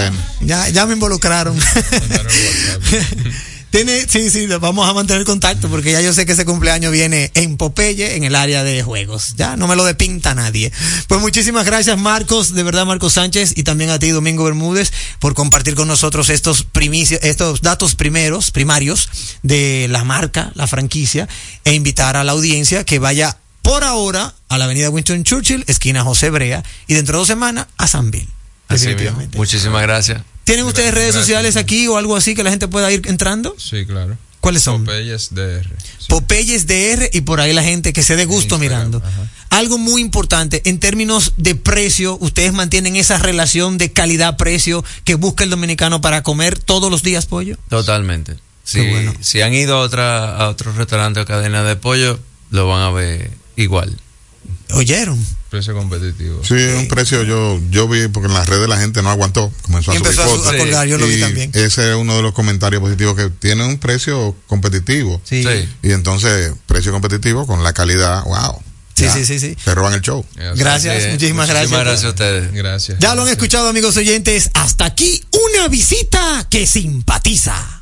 Ya, ya me involucraron. Tiene, sí, sí, vamos a mantener contacto porque ya yo sé que ese cumpleaños viene en Popeye, en el área de juegos. Ya no me lo depinta nadie. Pues muchísimas gracias, Marcos, de verdad, Marcos Sánchez, y también a ti, Domingo Bermúdez, por compartir con nosotros estos primicias, estos datos primeros, primarios de la marca, la franquicia, e invitar a la audiencia que vaya por ahora a la avenida Winston Churchill, esquina José Brea, y dentro de dos semanas a. Así mismo. Definitivamente. Muchísimas gracias. ¿Tienen ustedes redes gracias. sociales aquí o algo así que la gente pueda ir entrando? Sí, claro. ¿Cuáles son? Popeyes DR. Sí. Popeyes DR y por ahí la gente que se dé gusto Instagram, mirando. ajá. Algo muy importante, en términos de precio, ustedes mantienen esa relación de calidad-precio que busca el dominicano para comer todos los días pollo. Totalmente. Si, bueno. si han ido a otra a otro restaurante o cadena de pollo, lo van a ver igual. ¿Oyeron? Precio competitivo. Sí, un precio yo yo vi porque en las redes la gente no aguantó, comenzó a subir a su- fotos. a colgar, yo lo vi también. Ese es uno de los comentarios positivos que tiene un precio competitivo. Sí. Sí. Y entonces, precio competitivo con la calidad, wow. Sí, Ya, sí, sí, sí. Se roban el show. Gracias, Sí, muchísimas gracias. Muchísimas gracias a ustedes. Gracias. Ya lo han escuchado, amigos oyentes. Hasta aquí una visita que simpatiza.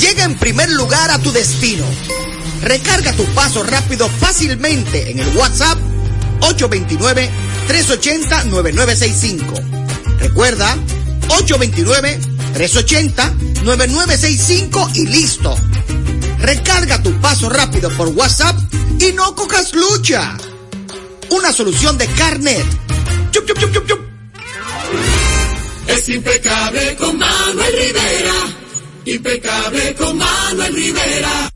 Llega en primer lugar a tu destino. Recarga tu paso rápido fácilmente en el WhatsApp 829-380-9965. Recuerda, 829-380-9965 y listo. Recarga tu paso rápido por WhatsApp y no cojas lucha. Una solución de Carnet. Chup, chup, chup. Es impecable con Manuel Rivera. Impecable con Manuel Rivera.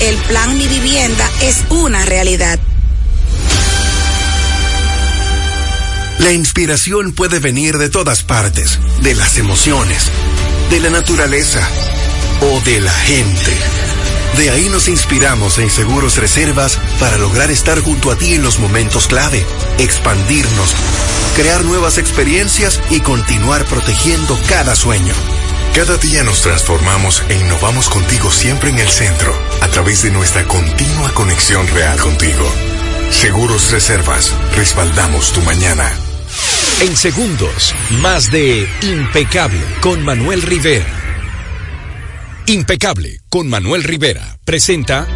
El plan Mi Vivienda es una realidad. La inspiración puede venir de todas partes, de las emociones, de la naturaleza o de la gente. De ahí nos inspiramos en Seguros Reservas para lograr estar junto a ti en los momentos clave, expandirnos, crear nuevas experiencias y continuar protegiendo cada sueño. Cada día nos transformamos e innovamos contigo siempre en el centro, a través de nuestra continua conexión real contigo. Seguros Reservas, respaldamos tu mañana. En segundos, más de Impecable con Manuel Rivera. Impecable con Manuel Rivera presenta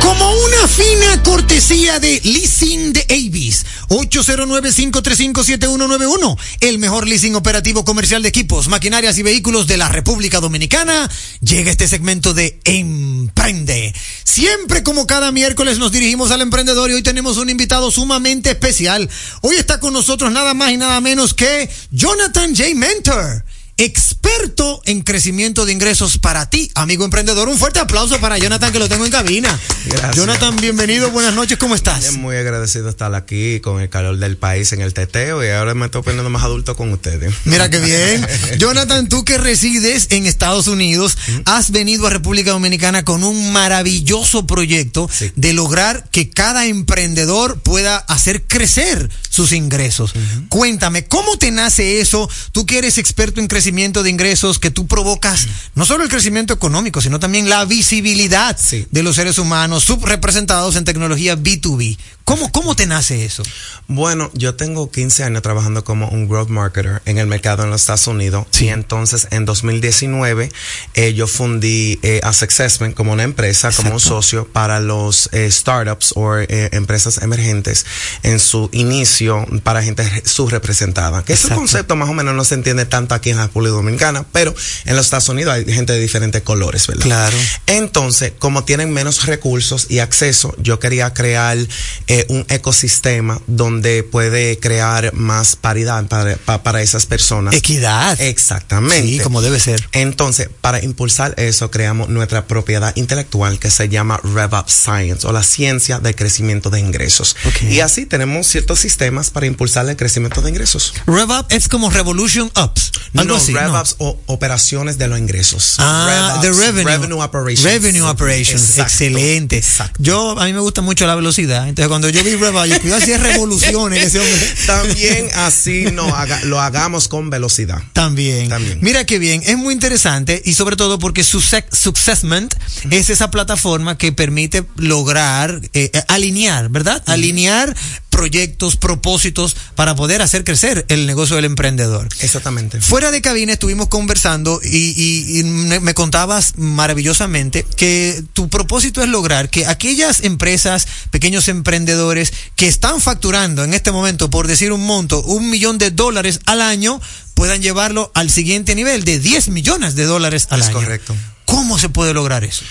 Como una fina cortesía de Leasing de Avis. 809-535-7191. El mejor leasing operativo comercial de equipos, maquinarias y vehículos de la República Dominicana. Llega este segmento de Emprende. Siempre como cada miércoles nos dirigimos al emprendedor y hoy tenemos un invitado sumamente especial. Hoy está con nosotros nada más y nada menos que Jonathan J. Mentor experto en crecimiento de ingresos para ti, amigo emprendedor. Un fuerte aplauso para Jonathan, que lo tengo en cabina. Gracias. Jonathan, bienvenido, buenas noches, ¿cómo estás? Muy agradecido de estar aquí con el calor del país en el teteo y ahora me estoy poniendo más adulto con ustedes. Mira qué bien. Jonathan, tú que resides en Estados Unidos, has venido a República Dominicana con un maravilloso proyecto sí. de lograr que cada emprendedor pueda hacer crecer sus ingresos. Uh -huh. Cuéntame, ¿cómo te nace eso? Tú que eres experto en crecimiento de ingresos, que tú provocas no solo el crecimiento económico, sino también la visibilidad sí. de los seres humanos subrepresentados en tecnología B2B. ¿Cómo, ¿Cómo te nace eso? Bueno, yo tengo 15 años trabajando como un growth marketer en el mercado en los Estados Unidos sí. y entonces en 2019 eh, yo fundí eh, a Successment como una empresa, Exacto. como un socio para los eh, startups o eh, empresas emergentes en su inicio para gente subrepresentada. Que ese concepto más o menos no se entiende tanto aquí en la República Dominicana, pero en los Estados Unidos hay gente de diferentes colores, ¿verdad? Claro. Entonces, como tienen menos recursos y acceso, yo quería crear eh, un ecosistema donde puede crear más paridad para, para, para, esas personas. Equidad. Exactamente. Sí, como debe ser. Entonces, para impulsar eso, creamos nuestra propiedad intelectual que se llama RevUp Science o la ciencia del crecimiento de ingresos. Okay. Y así tenemos ciertos sistemas para impulsar el crecimiento de ingresos. RevUp es como Revolution Ups. Algo no, así, RevUps no. o operaciones de los ingresos. Ah, RevUps, the revenue. Revenue Operations. Revenue Operations. Exacto, Excelente. Exacto. Yo, a mí me gusta mucho la velocidad. Entonces, cuando yo vi yo cuidado si es revoluciones ese hombre. También así no haga, lo hagamos con velocidad. También. También. Mira qué bien. Es muy interesante y sobre todo porque Successment es esa plataforma que permite lograr eh, alinear, ¿verdad? Alinear proyectos, propósitos para poder hacer crecer el negocio del emprendedor. Exactamente. Fuera de cabina estuvimos conversando y, y, y me, me, contabas maravillosamente que tu propósito es lograr que aquellas empresas, pequeños emprendedores que están facturando en este momento, por decir un monto, un millón de dólares al año, puedan llevarlo al siguiente nivel de 10 millones de dólares al es año. correcto. ¿Cómo se puede lograr eso?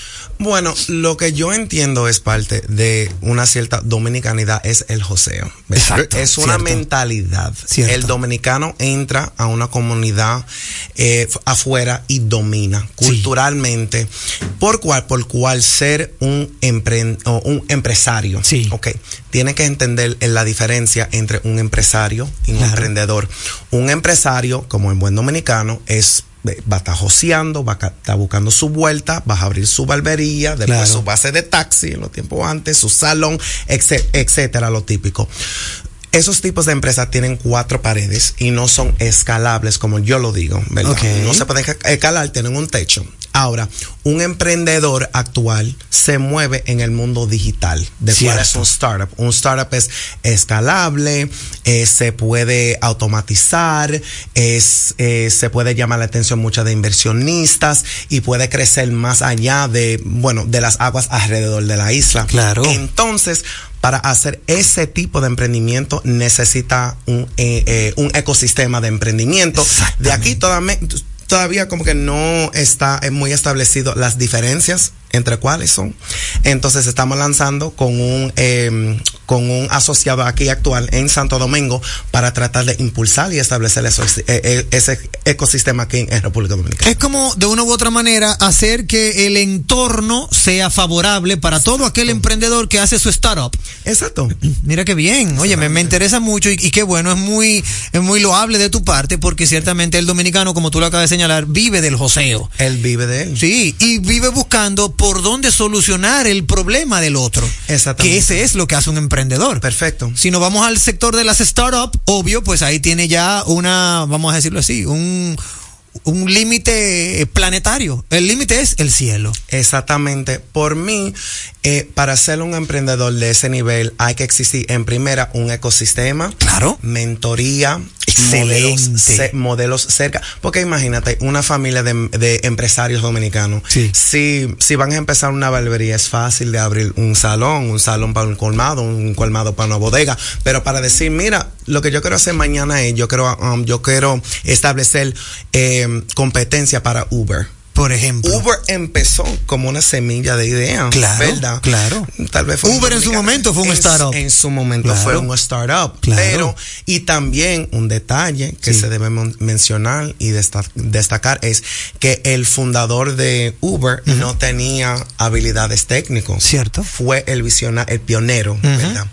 Bueno, lo que yo entiendo es parte de una cierta dominicanidad es el joseo. Exacto, es una cierto. mentalidad. Cierto. El dominicano entra a una comunidad eh, afuera y domina culturalmente. Sí. ¿Por cual? Por cual ser un, empre un empresario. Sí. Ok. Tiene que entender la diferencia entre un empresario y un claro. emprendedor. Un empresario, como en buen dominicano, es va a estar joseando, va a estar buscando su vuelta, va a abrir su barbería, después claro. su base de taxi en los tiempos antes, su salón, etcétera, lo típico. Esos tipos de empresas tienen cuatro paredes y no son escalables, como yo lo digo, ¿verdad? Okay. No se pueden escalar, tienen un techo. Ahora, un emprendedor actual se mueve en el mundo digital. ¿De cuál es un startup? Un startup es escalable, eh, se puede automatizar, es, eh, se puede llamar la atención muchas de inversionistas y puede crecer más allá de, bueno, de las aguas alrededor de la isla. Claro. Entonces, para hacer ese tipo de emprendimiento necesita un, eh, eh, un ecosistema de emprendimiento. De aquí todavía, todavía como que no está muy establecido las diferencias entre cuáles son. Entonces estamos lanzando con un eh, con un asociado aquí actual en Santo Domingo para tratar de impulsar y establecer eh, eh, ese ecosistema aquí en República Dominicana. Es como de una u otra manera hacer que el entorno sea favorable para todo aquel emprendedor que hace su startup. Exacto. Mira qué bien. Oye, me, me interesa mucho y, y qué bueno, es muy, es muy loable de tu parte porque ciertamente el dominicano, como tú lo acabas de señalar, vive del joseo. Él vive de él. Sí, y vive buscando por dónde solucionar el problema del otro. Exactamente. Que ese es lo que hace un emprendedor. Perfecto. Si nos vamos al sector de las startups, obvio, pues ahí tiene ya una, vamos a decirlo así, un, un límite planetario. El límite es el cielo. Exactamente. Por mí, eh, para ser un emprendedor de ese nivel, hay que existir en primera un ecosistema. Claro. Mentoría. Excelente. Modelos, ce- modelos cerca. Porque imagínate, una familia de, de empresarios dominicanos. Sí. Si, si van a empezar una barbería, es fácil de abrir un salón, un salón para un colmado, un colmado para una bodega. Pero para decir, mira, lo que yo quiero hacer mañana es, yo quiero, um, yo quiero establecer eh, competencia para Uber. Por ejemplo. Uber empezó como una semilla de idea, Claro, ¿verdad? claro. Tal vez fue Uber en su momento fue un En- startup. En su momento Claro. fue un startup. Claro. Pero, y también un detalle que Sí. se debe mencionar y desta- destacar es que el fundador de Uber no tenía habilidades técnicas. Cierto. Fue el visionario, el pionero, ¿verdad?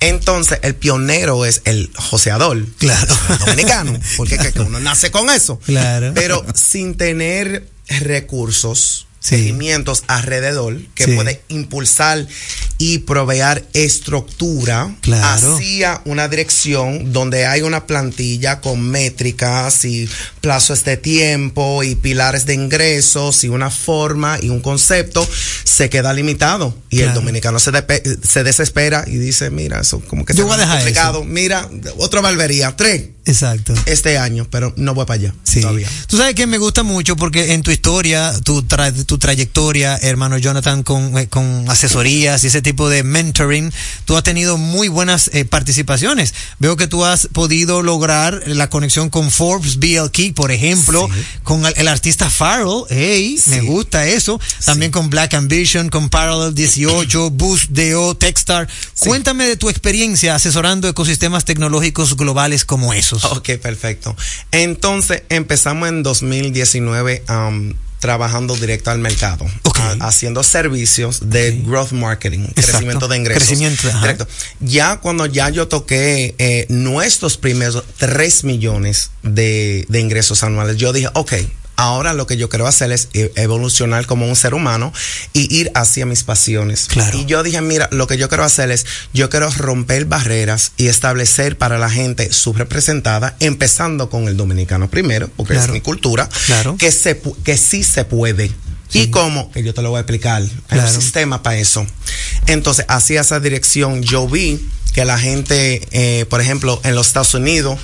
Entonces, el pionero es el joseador. Claro. el dominicano. Porque que- que uno nace con eso. Claro. Pero sin tener recursos, Sí. seguimientos alrededor que Sí. puede impulsar y proveer estructura Claro. hacia una dirección donde hay una plantilla con métricas y plazos de tiempo y pilares de ingresos y una forma y un concepto se queda limitado y el dominicano se, se desespera y dice mira eso como que Yo está voy a muy dejar complicado mira otra barbería tres Exacto. este año pero no voy para allá Sí. todavía Tú sabes que me gusta mucho porque en tu historia, tu, tra- tu trayectoria, hermano Jonathan, con, eh, con asesorías y ese tipo de mentoring, tú has tenido muy buenas eh, participaciones. Veo que tú has podido lograr la conexión con Forbes BLK, por ejemplo, con el, el artista Farrell. Hey, me gusta eso. También con Black Ambition, con Parallel 18, Boost DO, Techstar. Cuéntame de tu experiencia asesorando ecosistemas tecnológicos globales como esos. Ok, perfecto. Entonces empezamos en 2019 um, trabajando directo al mercado, a- haciendo servicios de growth marketing, crecimiento de ingresos. Crecimiento. Directo. Ya cuando ya yo toqué eh, nuestros primeros 3 millones de, de ingresos anuales, yo dije, ok. Ahora lo que yo quiero hacer es e- evolucionar como un ser humano y ir hacia mis pasiones. Claro. Y yo dije, mira, lo que yo quiero hacer es, yo quiero romper barreras y establecer para la gente subrepresentada, empezando con el dominicano primero, porque Claro. es mi cultura, Claro. que, se, que sí se puede. ¿Y cómo? Que yo te lo voy a explicar. Hay un sistema para eso. Entonces, hacia esa dirección, yo vi que la gente, eh, por ejemplo, en los Estados Unidos,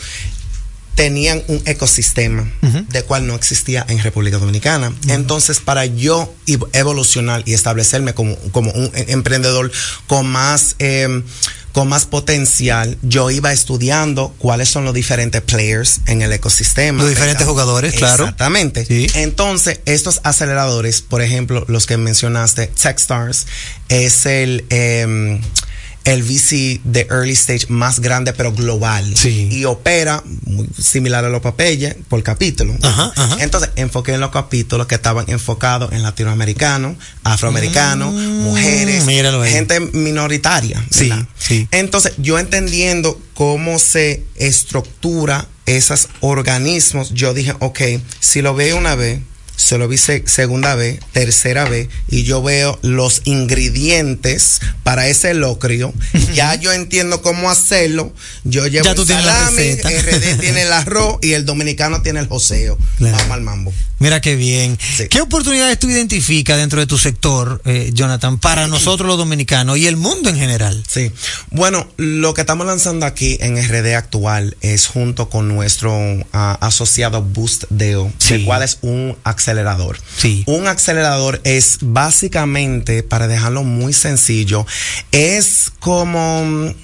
tenían un ecosistema de cual no existía en República Dominicana. Entonces, para yo ev- evolucionar y establecerme como, como un e- emprendedor con más... eh, con más potencial, yo iba estudiando cuáles son los diferentes players en el ecosistema. Los diferentes ¿verdad? jugadores, claro. Exactamente. Sí. Entonces, estos aceleradores, por ejemplo, los que mencionaste, Techstars, es el, eh, el VC de early stage más grande, pero global. Sí. Y opera muy similar a los papeles por capítulo. Ajá, ajá. Entonces, enfoqué en los capítulos que estaban enfocados en latinoamericanos, afroamericanos, mujeres, Mm, míralo ahí. gente minoritaria. Sí, sí. Entonces, yo entendiendo cómo se estructura esos organismos, yo dije, ok, si lo veo una vez, se lo vi se- segunda vez, tercera vez, y yo veo los ingredientes para ese locrio, ya yo entiendo cómo hacerlo, yo llevo Ya tú el tienes la salami, receta. RD tiene el arroz y el dominicano tiene el joseo. Claro. Vamos al mambo. Mira qué bien. Sí. ¿Qué oportunidades tú identificas dentro de tu sector, eh, Jonathan, para nosotros los dominicanos y el mundo en general? Sí. Bueno, lo que estamos lanzando aquí en RD actual es junto con nuestro ah, asociado Boost Deo, Sí. el cual es un acelerador. Sí. Un acelerador es básicamente, para dejarlo muy sencillo, es como mm,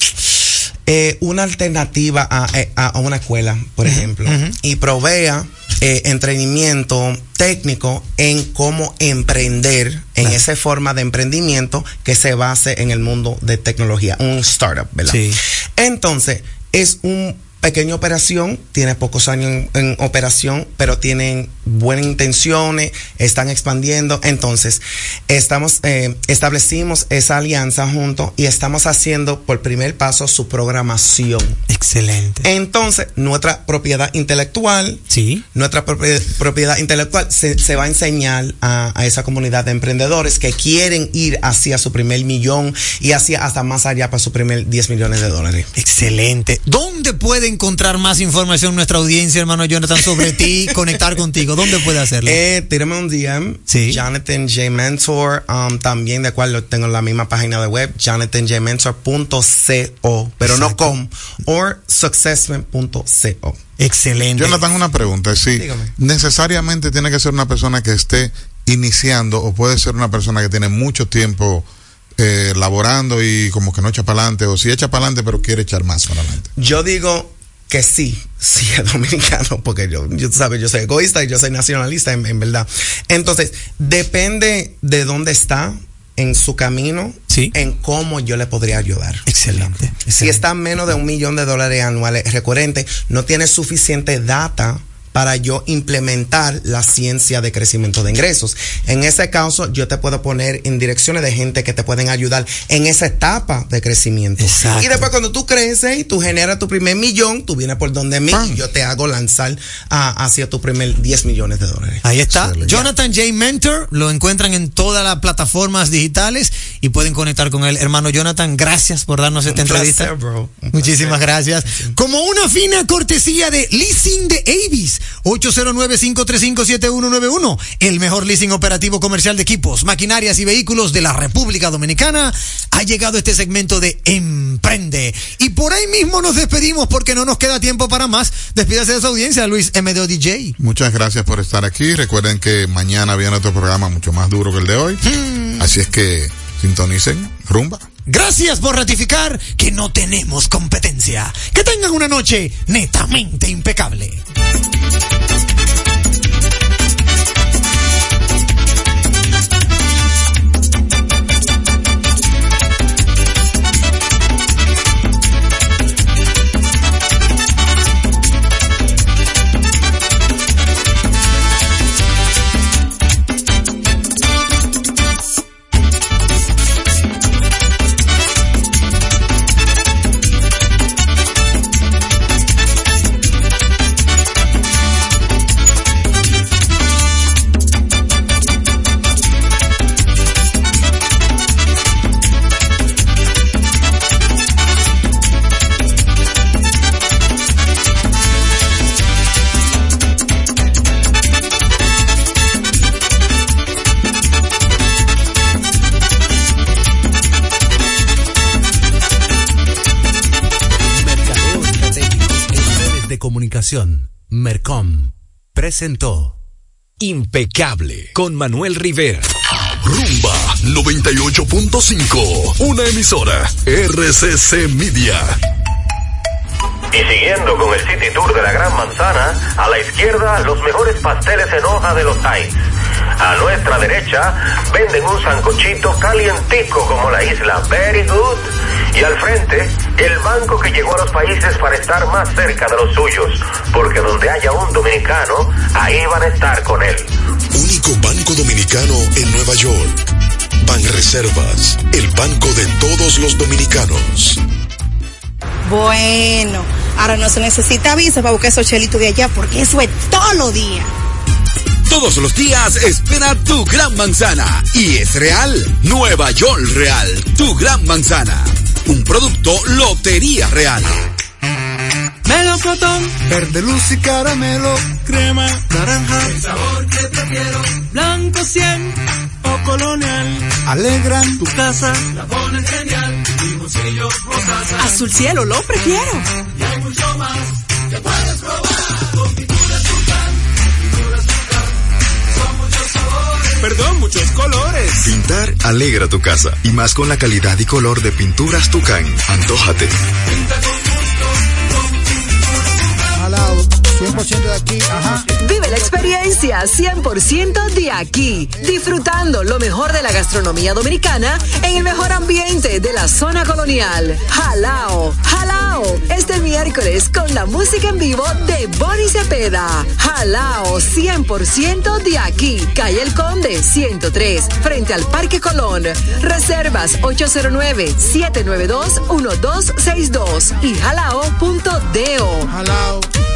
eh, una alternativa a, a- a una escuela, por ejemplo, y provea eh, entrenamiento técnico en cómo emprender en esa forma de emprendimiento que se base en el mundo de tecnología, un startup, ¿verdad? Sí. Entonces, es un pequeña operación, tiene pocos años en, en, operación, pero tienen buenas intenciones, están expandiendo. Entonces, estamos, eh, establecimos esa alianza juntos y estamos haciendo por primer paso su programación. Excelente. Entonces, nuestra propiedad intelectual, sí. nuestra propiedad, propiedad intelectual se, se, va a enseñar a, a, esa comunidad de emprendedores que quieren ir hacia su primer millón y hacia hasta más allá para su primer 10 millones de dólares. Excelente. ¿Dónde pueden encontrar más información nuestra audiencia, hermano Jonathan, sobre ti, conectar contigo? ¿Dónde puede hacerlo? Eh, tírame un DM. Sí. Jonathan J. Mentor. Um, también de cual tengo en la misma página de web, jonathanjmentor.co, pero Exacto. no com, or successment.co. Excelente. Jonathan, una pregunta. Sí, Dígame. necesariamente tiene que ser una persona que esté iniciando o puede ser una persona que tiene mucho tiempo eh, laborando y como que no echa para adelante o si echa para adelante pero quiere echar más para adelante. Yo digo que sí, sí es dominicano, porque yo, yo sabes, yo soy egoísta y yo soy nacionalista en, en, verdad. Entonces, depende de dónde está en su camino, sí. en cómo yo le podría ayudar. Excelente, excelente. Si está menos de un millón de dólares anuales recurrentes, no tiene suficiente data para yo implementar la ciencia de crecimiento de ingresos. En ese caso, yo te puedo poner en direcciones de gente que te pueden ayudar en esa etapa de crecimiento. Exacto. Y después cuando tú creces y tú generas tu primer millón, tú vienes por donde mí y yo te hago lanzar a, hacia tu primer 10 millones de dólares. Ahí está. Jonathan J. Mentor, lo encuentran en todas las plataformas digitales y pueden conectar con él. Hermano Jonathan, gracias por darnos esta Un entrevista. Placer, bro. Un Muchísimas placer. gracias. Como una fina cortesía de Leasing de Avis. 809-535-7191. El mejor leasing operativo comercial de equipos, maquinarias y vehículos de la República Dominicana. Ha llegado este segmento de Emprende. Y por ahí mismo nos despedimos porque no nos queda tiempo para más. Despídase de su audiencia, Luis MDO DJ. Muchas gracias por estar aquí. Recuerden que mañana viene otro programa mucho más duro que el de hoy. Hmm. Así es que sintonicen rumba. Gracias por ratificar que no tenemos competencia. Que tengan una noche netamente impecable. Comunicación, Mercom, presentó Impecable con Manuel Rivera. Rumba 98.5, una emisora RCC Media. Y siguiendo con el City Tour de la Gran Manzana, a la izquierda los mejores pasteles en hoja de los Heights. A nuestra derecha venden un sancochito calientico como la isla Very Good. Y al frente, el banco que llegó a los países para estar más cerca de los suyos, porque donde haya un dominicano, ahí van a estar con él. Único banco dominicano en Nueva York. Ban Reservas, el banco de todos los dominicanos. Bueno, ahora no se necesita visa para buscar esos chelitos de allá, porque eso es todo lo día. Todos los días espera tu gran manzana. Y es real. Nueva York Real. Tu gran manzana. Un producto Lotería Real. Melocotón, verde luz y caramelo, crema, naranja, el sabor que prefiero, blanco 100 o colonial, alegran tu casa, la ponen genial, limoncillo, rosaza, azul cielo lo prefiero, y hay mucho más que puedes probar, perdón, muchos colores. Pintar alegra tu casa, y más con la calidad y color de pinturas Tucán, antójate. pinta con gusto, con pinturas Tucán. 100% de aquí, ajá. Vive la experiencia 100% de aquí, disfrutando lo mejor de la gastronomía dominicana en el mejor ambiente de la zona colonial. Jalao, jalao, este miércoles con la música en vivo de Bonnie Cepeda. Jalao 100% de aquí, calle El Conde 103, frente al Parque Colón. Reservas 809-792-1262 y jalao.deo. Jalao, 100%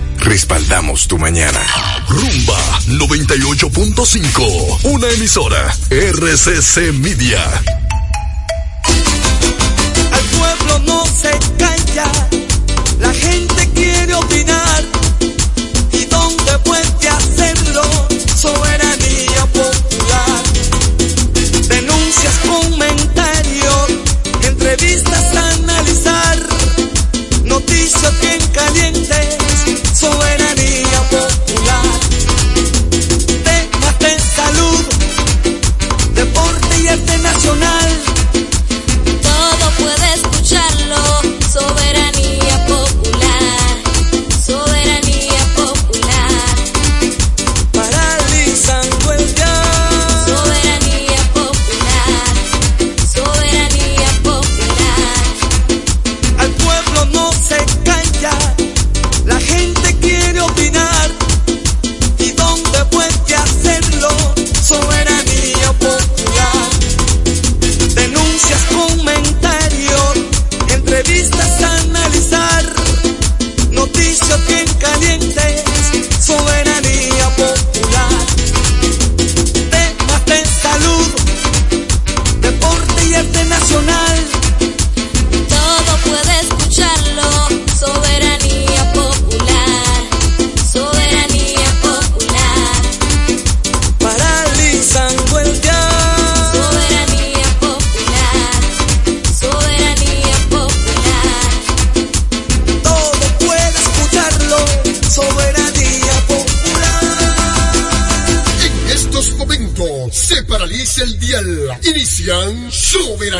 Respaldamos tu mañana. Rumba 98.5. Una emisora. RCC Media. Al pueblo no se calla. La gente quiere opinar. ¿Y dónde puede hacerlo? Soberanía popular. Denuncias, comentarios, entrevistas a analizar. Noticias bien calientes.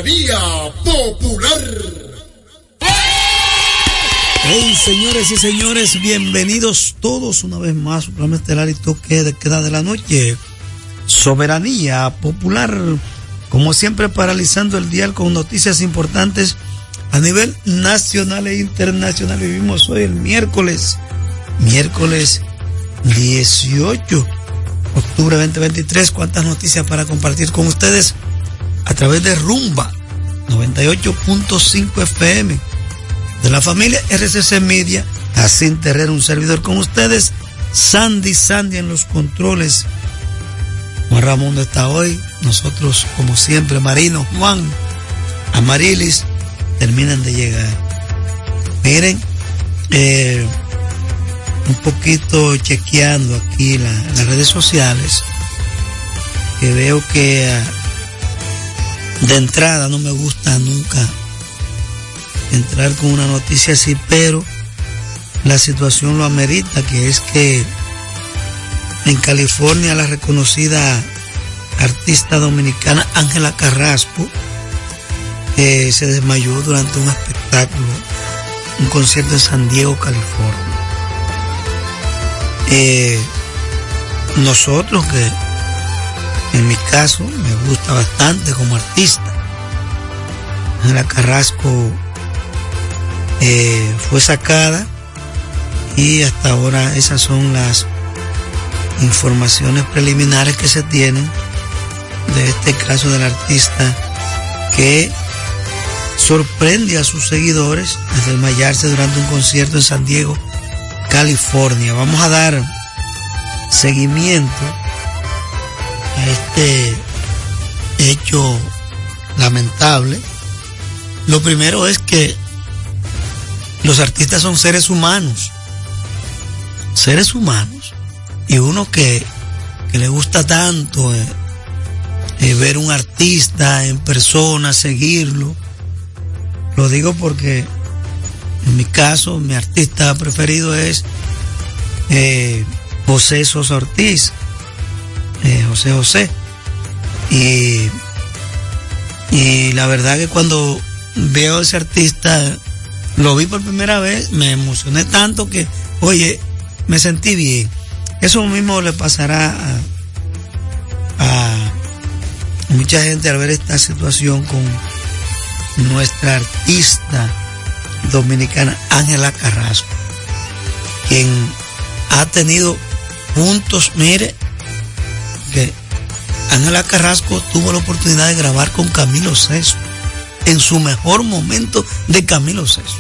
Soberanía Popular. Hey, señores y señores, bienvenidos todos una vez más a programa estelar y toque de queda de la noche. Soberanía popular, como siempre paralizando el dial con noticias importantes a nivel nacional e internacional. Vivimos hoy el miércoles, miércoles 18 octubre 2023. ¿Cuántas noticias para compartir con ustedes a través de Rumba 98.5 FM? de la familia RCC Media, Así Terrero, un servidor con ustedes, Sandy Sandy en los controles. Juan Ramón no está hoy, nosotros como siempre, Marino, Juan, Amarilis, terminan de llegar. Miren, eh, un poquito chequeando aquí la, las redes sociales, que veo que uh, de entrada no me gusta nunca entrar con una noticia así, pero la situación lo amerita, que es que en California la reconocida artista dominicana Ángela Carrasco eh, se desmayó durante un espectáculo, un concierto en San Diego, California. Eh, nosotros que en mi caso me gusta bastante como artista, Ángela Carrasco eh, fue sacada y hasta ahora esas son las informaciones preliminares que se tienen de este caso del artista que sorprende a sus seguidores al desmayarse durante un concierto en San Diego, California. Vamos a dar seguimiento este hecho lamentable. Lo primero es que los artistas son seres humanos. seres humanos y uno que, que le gusta tanto eh, eh, ver un artista en persona, seguirlo. Lo digo porque en mi caso mi artista preferido es eh, José Sosa Ortiz, José José. Y, y la verdad que cuando veo a ese artista, lo vi por primera vez, me emocioné tanto que, oye, me sentí bien. Eso mismo le pasará a, a mucha gente al ver esta situación con nuestra artista dominicana Ángela Carrasco, quien ha tenido puntos, mire, que Ángela Carrasco tuvo la oportunidad de grabar con Camilo Seso, en su mejor momento de Camilo Seso.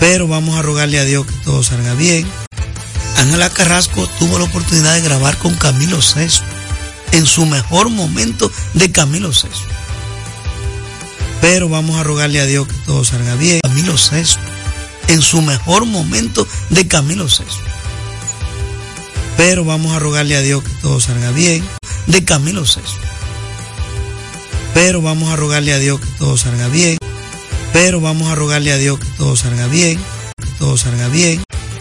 Pero vamos a rogarle a Dios que todo salga bien. Ángela Carrasco tuvo la oportunidad de grabar con Camilo Seso, en su mejor momento de Camilo Seso. Pero vamos a rogarle a Dios que todo salga bien. Camilo Seso, en su mejor momento de Camilo Seso. Pero vamos a rogarle a Dios que todo salga bien de Camilo Seso. Pero vamos a rogarle a Dios que todo salga bien. Pero vamos a rogarle a Dios que todo salga bien. Que todo salga bien.